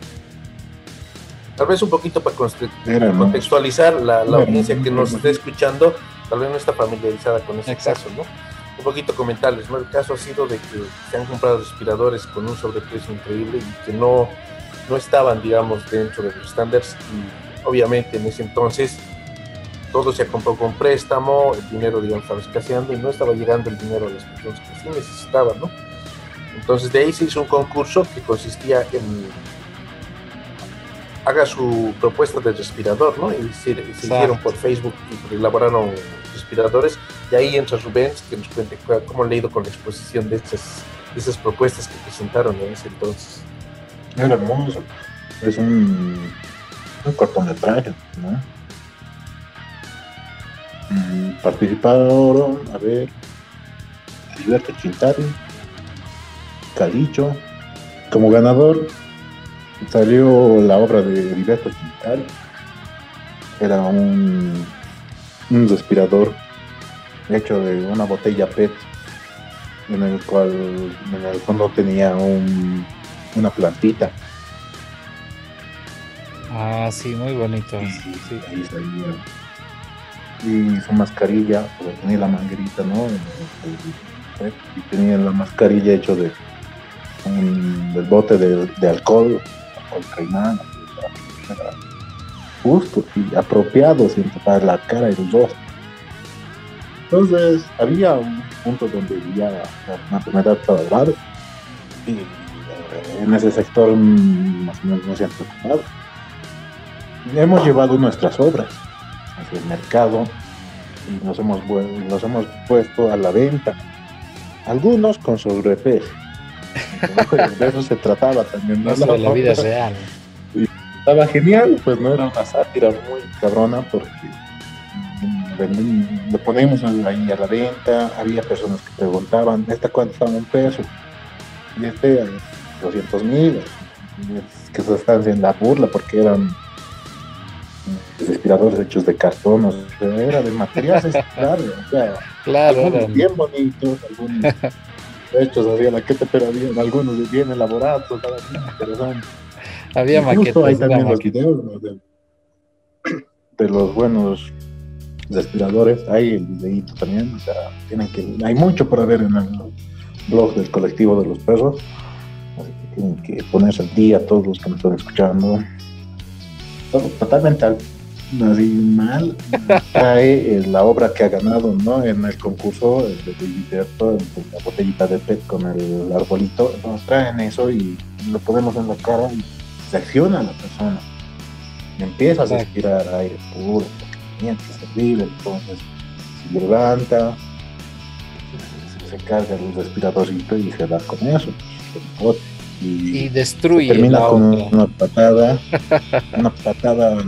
Tal vez un poquito para Era, ¿no? contextualizar la, la Era, audiencia que nos esté escuchando, tal vez no está familiarizada con ese Exacto. caso, ¿no? Un poquito comentarles, ¿no? El caso ha sido de que se han comprado respiradores con un sobreprecio increíble y que no, no estaban, digamos, dentro de los estándares y obviamente en ese entonces todo se compró con préstamo, el dinero, digamos, estaba escaseando y no estaba llegando el dinero a las personas que sí necesitaban, ¿no? Entonces de ahí se hizo un concurso que consistía en haga su propuesta de respirador, ¿no? Y se, se hicieron por Facebook y elaboraron respiradores. Y ahí entra Rubén, que nos cuente cu- cómo le ha ido con la exposición de estas, de esas propuestas que presentaron en ese entonces. Era hermoso. Es un, un cortometraje, ¿no? Participaron, a ver, Alberto Chintari, Como ganador salió la obra de Heriberto Quintal. Era un, un respirador hecho de una botella PET en el cual en el fondo tenía un, una plantita. Ah, sí, muy bonito. Y, Sí. ahí salía. Y su mascarilla, tenía la manguerita, ¿no? Y tenía la mascarilla hecho de un, del bote de, de alcohol, alcohol caimán, justo y apropiado sin tapar la cara y los ojos. Entonces había un punto donde ya la enfermedad estaba grave y eh, en ese sector mm, más o menos no se han preocupado. Hemos llevado nuestras obras hacia el mercado y nos hemos, nos hemos puesto a la venta. Algunos con sobrepeso. De eso se trataba también. ¿no? La vida real. Estaba genial, pues no era una sátira muy cabrona porque lo ponemos ahí a la venta, había personas que preguntaban, ¿esta cuánto está un peso? Y este, 200 mil, que se están haciendo la burla porque eran respiradores hechos de cartón, o sea, era de material reciclable, o sea, Claro, algunos bien bonitos, algunos hechos hacia la quete, pero había algunos bien elaborados, pero son había Incluso hay maquetas. también los maqueta. videos ¿no? de, de los buenos respiradores. Hay el videito también. O sea, tienen que, hay mucho para ver en el blog del colectivo de los perros. Así que tienen que ponerse al día todos los que me están escuchando. Totalmente al- mal. Trae eh, la obra que ha ganado ¿no? en el concurso de de la botellita de PET con el arbolito. Nos traen eso y lo ponemos en la cara y se acciona la persona. Y empieza a respirar aire puro, porque tenía que servir, entonces se levanta, se, se carga el respiradorcito y se da con eso. Y, Y destruye termina la con obra. una patada, una patada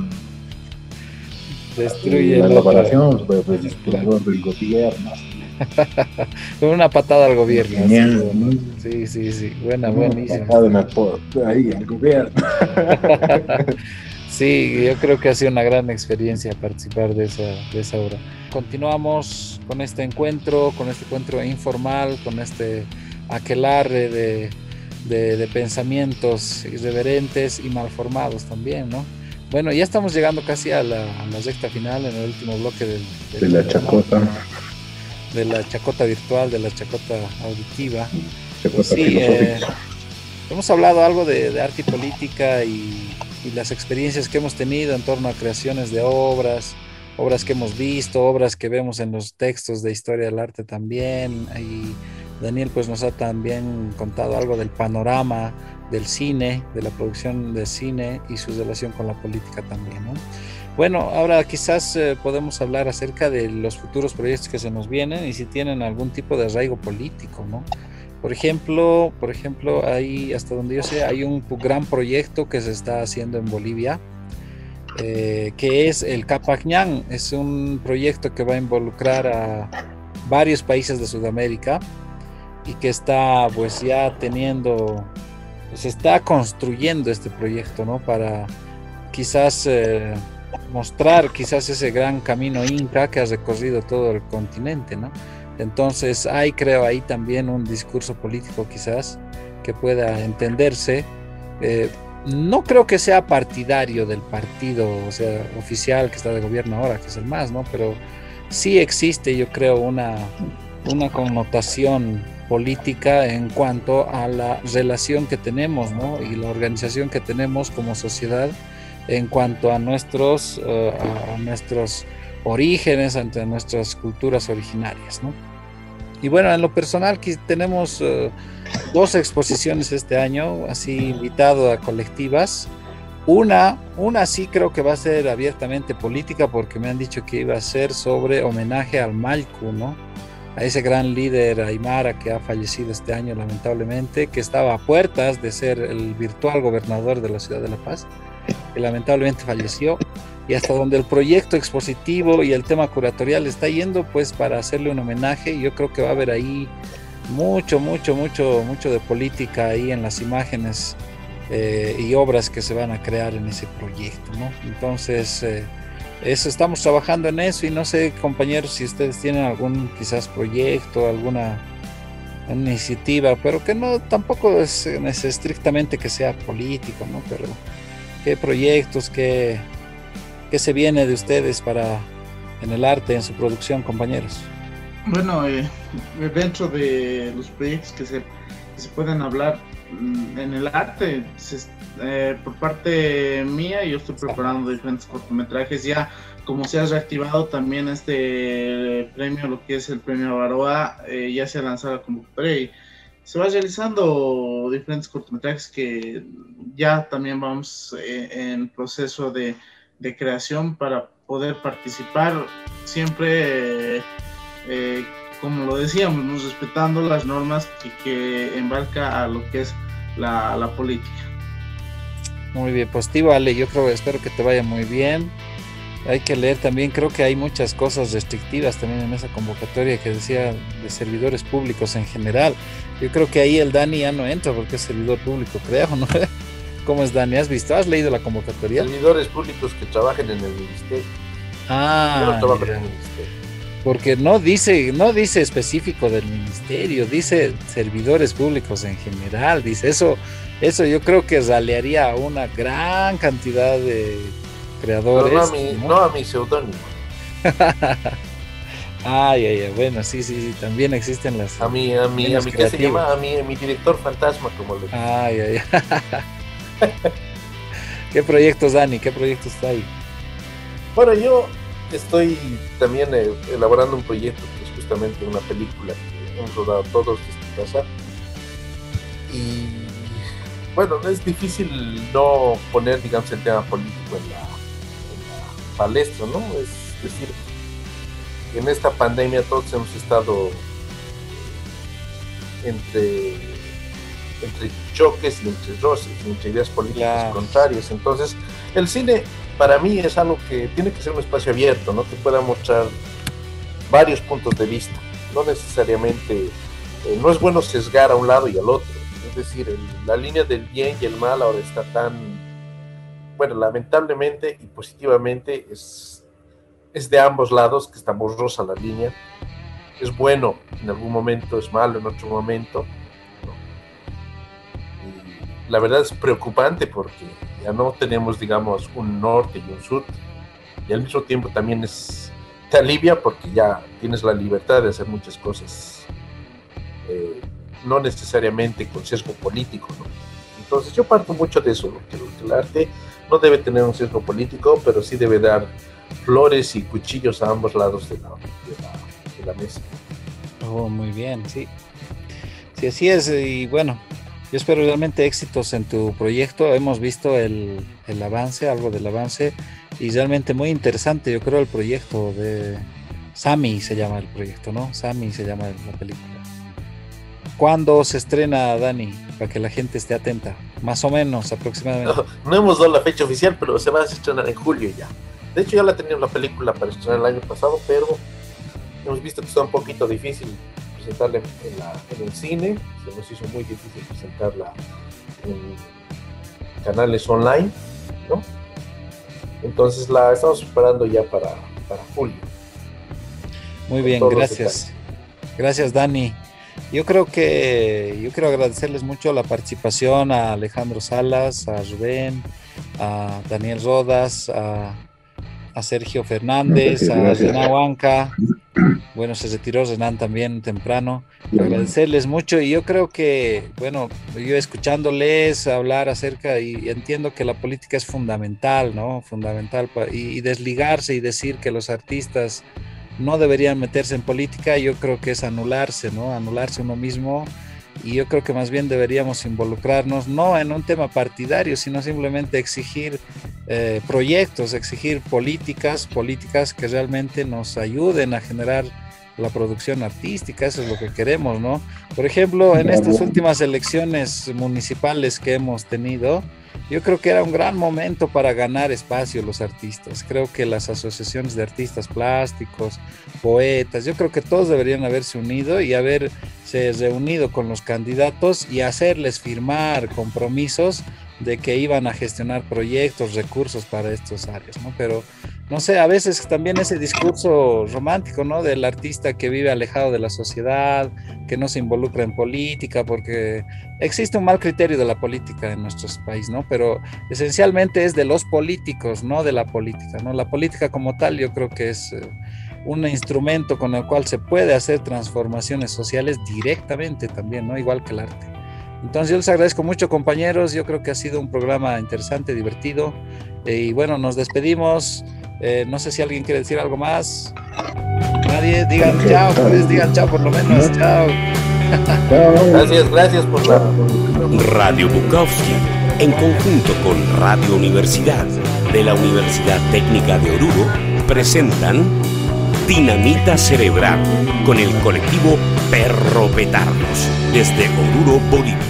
Destruye la el pues, del respirador del gobierno. Con una patada al gobierno. Genial. Sí, sí, sí. Buena, buenísima. el ahí al gobierno. Sí, yo creo que ha sido una gran experiencia participar de esa, de esa obra. Continuamos con este encuentro, con este encuentro informal, con este aquelarre de, de, de pensamientos irreverentes y malformados también, ¿no? Bueno, ya estamos llegando casi a la, a la recta final, en el último bloque del, De la chacota, de la chacota virtual, de la chacota auditiva. chacota Sí, filosófica. Hemos hablado algo de, de arte y política y, y las experiencias que hemos tenido en torno a creaciones de obras, obras que hemos visto, obras que vemos en los textos de historia del arte también. Y Daniel pues nos ha también contado algo del panorama del cine, de la producción de cine y su relación con la política también. ¿no? Bueno, ahora quizás eh, podemos hablar acerca de los futuros proyectos que se nos vienen y si tienen algún tipo de arraigo político, ¿no? Por ejemplo, por ejemplo, hay, hasta donde yo sé, hay un gran proyecto que se está haciendo en Bolivia, eh, que es el Capacñán. Es un proyecto que va a involucrar a varios países de Sudamérica y que está pues ya teniendo, se está construyendo este proyecto, ¿no? Para quizás eh, mostrar quizás ese gran camino inca que ha recorrido todo el continente, ¿no? Entonces hay, creo, ahí también un discurso político quizás que pueda entenderse. Eh, no creo que sea partidario del partido, o sea, oficial que está de gobierno ahora, que es el MAS, ¿no? Pero sí existe, yo creo, una, una connotación política en cuanto a la relación que tenemos, ¿no? Y la organización que tenemos como sociedad en cuanto a nuestros, uh, a nuestros orígenes, ante nuestras culturas originarias, ¿no? Y bueno, en lo personal tenemos uh, dos exposiciones este año, así invitado a colectivas. Una, una sí creo que va a ser abiertamente política porque me han dicho que iba a ser sobre homenaje al Malcu, ¿no? A ese gran líder aymara que ha fallecido este año lamentablemente, que estaba a puertas de ser el virtual gobernador de la ciudad de La Paz, que lamentablemente falleció y hasta donde el proyecto expositivo y el tema curatorial está yendo, pues para hacerle un homenaje, yo creo que va a haber ahí mucho, mucho, mucho, mucho de política ahí en las imágenes eh, y obras que se van a crear en ese proyecto, ¿no? Entonces, eh, eso estamos trabajando en eso y no sé, compañeros, si ustedes tienen algún quizás proyecto, alguna iniciativa, pero que no tampoco es, es estrictamente que sea político, ¿no? Pero qué proyectos, qué, qué se viene de ustedes para en el arte, en su producción, compañeros. Bueno, eh, dentro de los proyectos que se, que se pueden hablar en el arte, eh, por parte mía, yo estoy preparando diferentes cortometrajes. Ya, como se ha reactivado también este premio, lo que es el premio Baroa, eh, ya se ha lanzado la convocatoria y se va realizando diferentes cortometrajes que ya también vamos eh, en proceso de, de creación para poder participar siempre. eh, como lo decíamos, ¿no? respetando las normas que, que embarca a lo que es la, la política. Muy bien, pues tío Ale, yo creo, espero que te vaya muy bien. Hay que leer también, creo que hay muchas cosas restrictivas también en esa convocatoria que decía de servidores públicos en general. Yo creo que ahí el Dani ya no entra porque es servidor público, creo, ¿no? ¿Cómo es Dani? ¿Has visto? ¿Has leído la convocatoria? Servidores públicos que trabajen en el ministerio. Yo Ah, no trabajo en el ministerio. Porque no dice, no dice específico del ministerio, dice servidores públicos en general, dice eso, eso yo creo que ralearía a una gran cantidad de Pero creadores. no a mi, ¿no? no a mi seudónimo. Ay, ay, ay, bueno, sí, sí, sí, también existen las. A mi, a mi, a mi, ¿qué se llama? A mi, a mi director fantasma, como le Ay, ay, ay. ¿Qué proyectos, Dani? ¿Qué proyectos está ahí? Bueno, yo estoy también eh, elaborando un proyecto que es justamente una película que hemos rodado todos desde casa. Y bueno, es difícil no poner, digamos, el tema político en la, en la palestra, ¿no? Es decir, en esta pandemia todos hemos estado entre, entre choques y entre roces, entre ideas políticas Claro. contrarias. Entonces, el cine para mí es algo que tiene que ser un espacio abierto, ¿no? Que pueda mostrar varios puntos de vista. No necesariamente, eh, no es bueno sesgar a un lado y al otro. Es decir, la línea del bien y el mal ahora está tan, bueno, lamentablemente y positivamente es, es de ambos lados, que está borrosa la línea. Es bueno en algún momento, es malo en otro momento. La verdad es preocupante porque ya no tenemos, digamos, un norte y un sur. Y al mismo tiempo también es, te alivia porque ya tienes la libertad de hacer muchas cosas. eh, no necesariamente con sesgo político. ¿no? Entonces yo parto mucho de eso, ¿no? que el arte no debe tener un sesgo político, pero sí debe dar flores y cuchillos a ambos lados de la, de la, de la mesa. Oh, muy bien, sí. Sí, así es. Y bueno, yo espero realmente éxitos en tu proyecto. Hemos visto el, el avance, algo del avance, y realmente muy interesante, yo creo, el proyecto de Sami se llama el proyecto, ¿no? Sami se llama la película. ¿Cuándo se estrena, Dani? Para que la gente esté atenta. Más o menos, aproximadamente. No, no hemos dado la fecha oficial, pero se va a estrenar en julio ya. De hecho, ya la teníamos la película para estrenar el año pasado, pero hemos visto que está un poquito difícil presentarla en, la- en el cine. Se nos hizo muy difícil presentarla en canales online, ¿no? Entonces la estamos preparando ya para, para julio. Muy bien, gracias. Gracias, Dani. Yo creo que yo quiero agradecerles mucho la participación a Alejandro Salas, a Rubén, a Daniel Rodas, a, a Sergio Fernández, Gracias, a. Renan Huanca. Bueno, se retiró Renan también temprano. Agradecerles mucho y yo creo que, bueno, yo escuchándoles hablar acerca y entiendo que la política es fundamental, ¿no? Fundamental y, y desligarse y decir que los artistas no deberían meterse en política, yo creo que es anularse, ¿no? Anularse uno mismo y yo creo que más bien deberíamos involucrarnos no en un tema partidario, sino simplemente exigir eh, proyectos, exigir políticas, políticas que realmente nos ayuden a generar la producción artística, eso es lo que queremos, ¿no? Por ejemplo, en estas últimas elecciones municipales que hemos tenido, yo creo que era un gran momento para ganar espacio los artistas. Creo que las asociaciones de artistas plásticos, poetas, yo creo que todos deberían haberse unido y haberse reunido con los candidatos y hacerles firmar compromisos de que iban a gestionar proyectos, recursos para estos áreas, ¿no? Pero no sé, a veces también ese discurso romántico, ¿no? Del artista que vive alejado de la sociedad, que no se involucra en política, porque existe un mal criterio de la política en nuestros países, ¿no? Pero esencialmente es de los políticos, no de la política, ¿no? La política como tal yo creo que es eh, un instrumento con el cual se puede hacer transformaciones sociales directamente también, ¿no? Igual que el arte. Entonces yo les agradezco mucho compañeros, yo creo que ha sido un programa interesante, divertido eh, y bueno, nos despedimos. Eh, no sé si alguien quiere decir algo más. Nadie, digan chao, pues digan chao por lo menos, chao. Gracias, gracias por la... Radio Bukowski, en conjunto con Radio Universidad de la Universidad Técnica de Oruro, presentan Dinamita Cerebral con el colectivo Perro Petardos desde Oruro, Bolivia.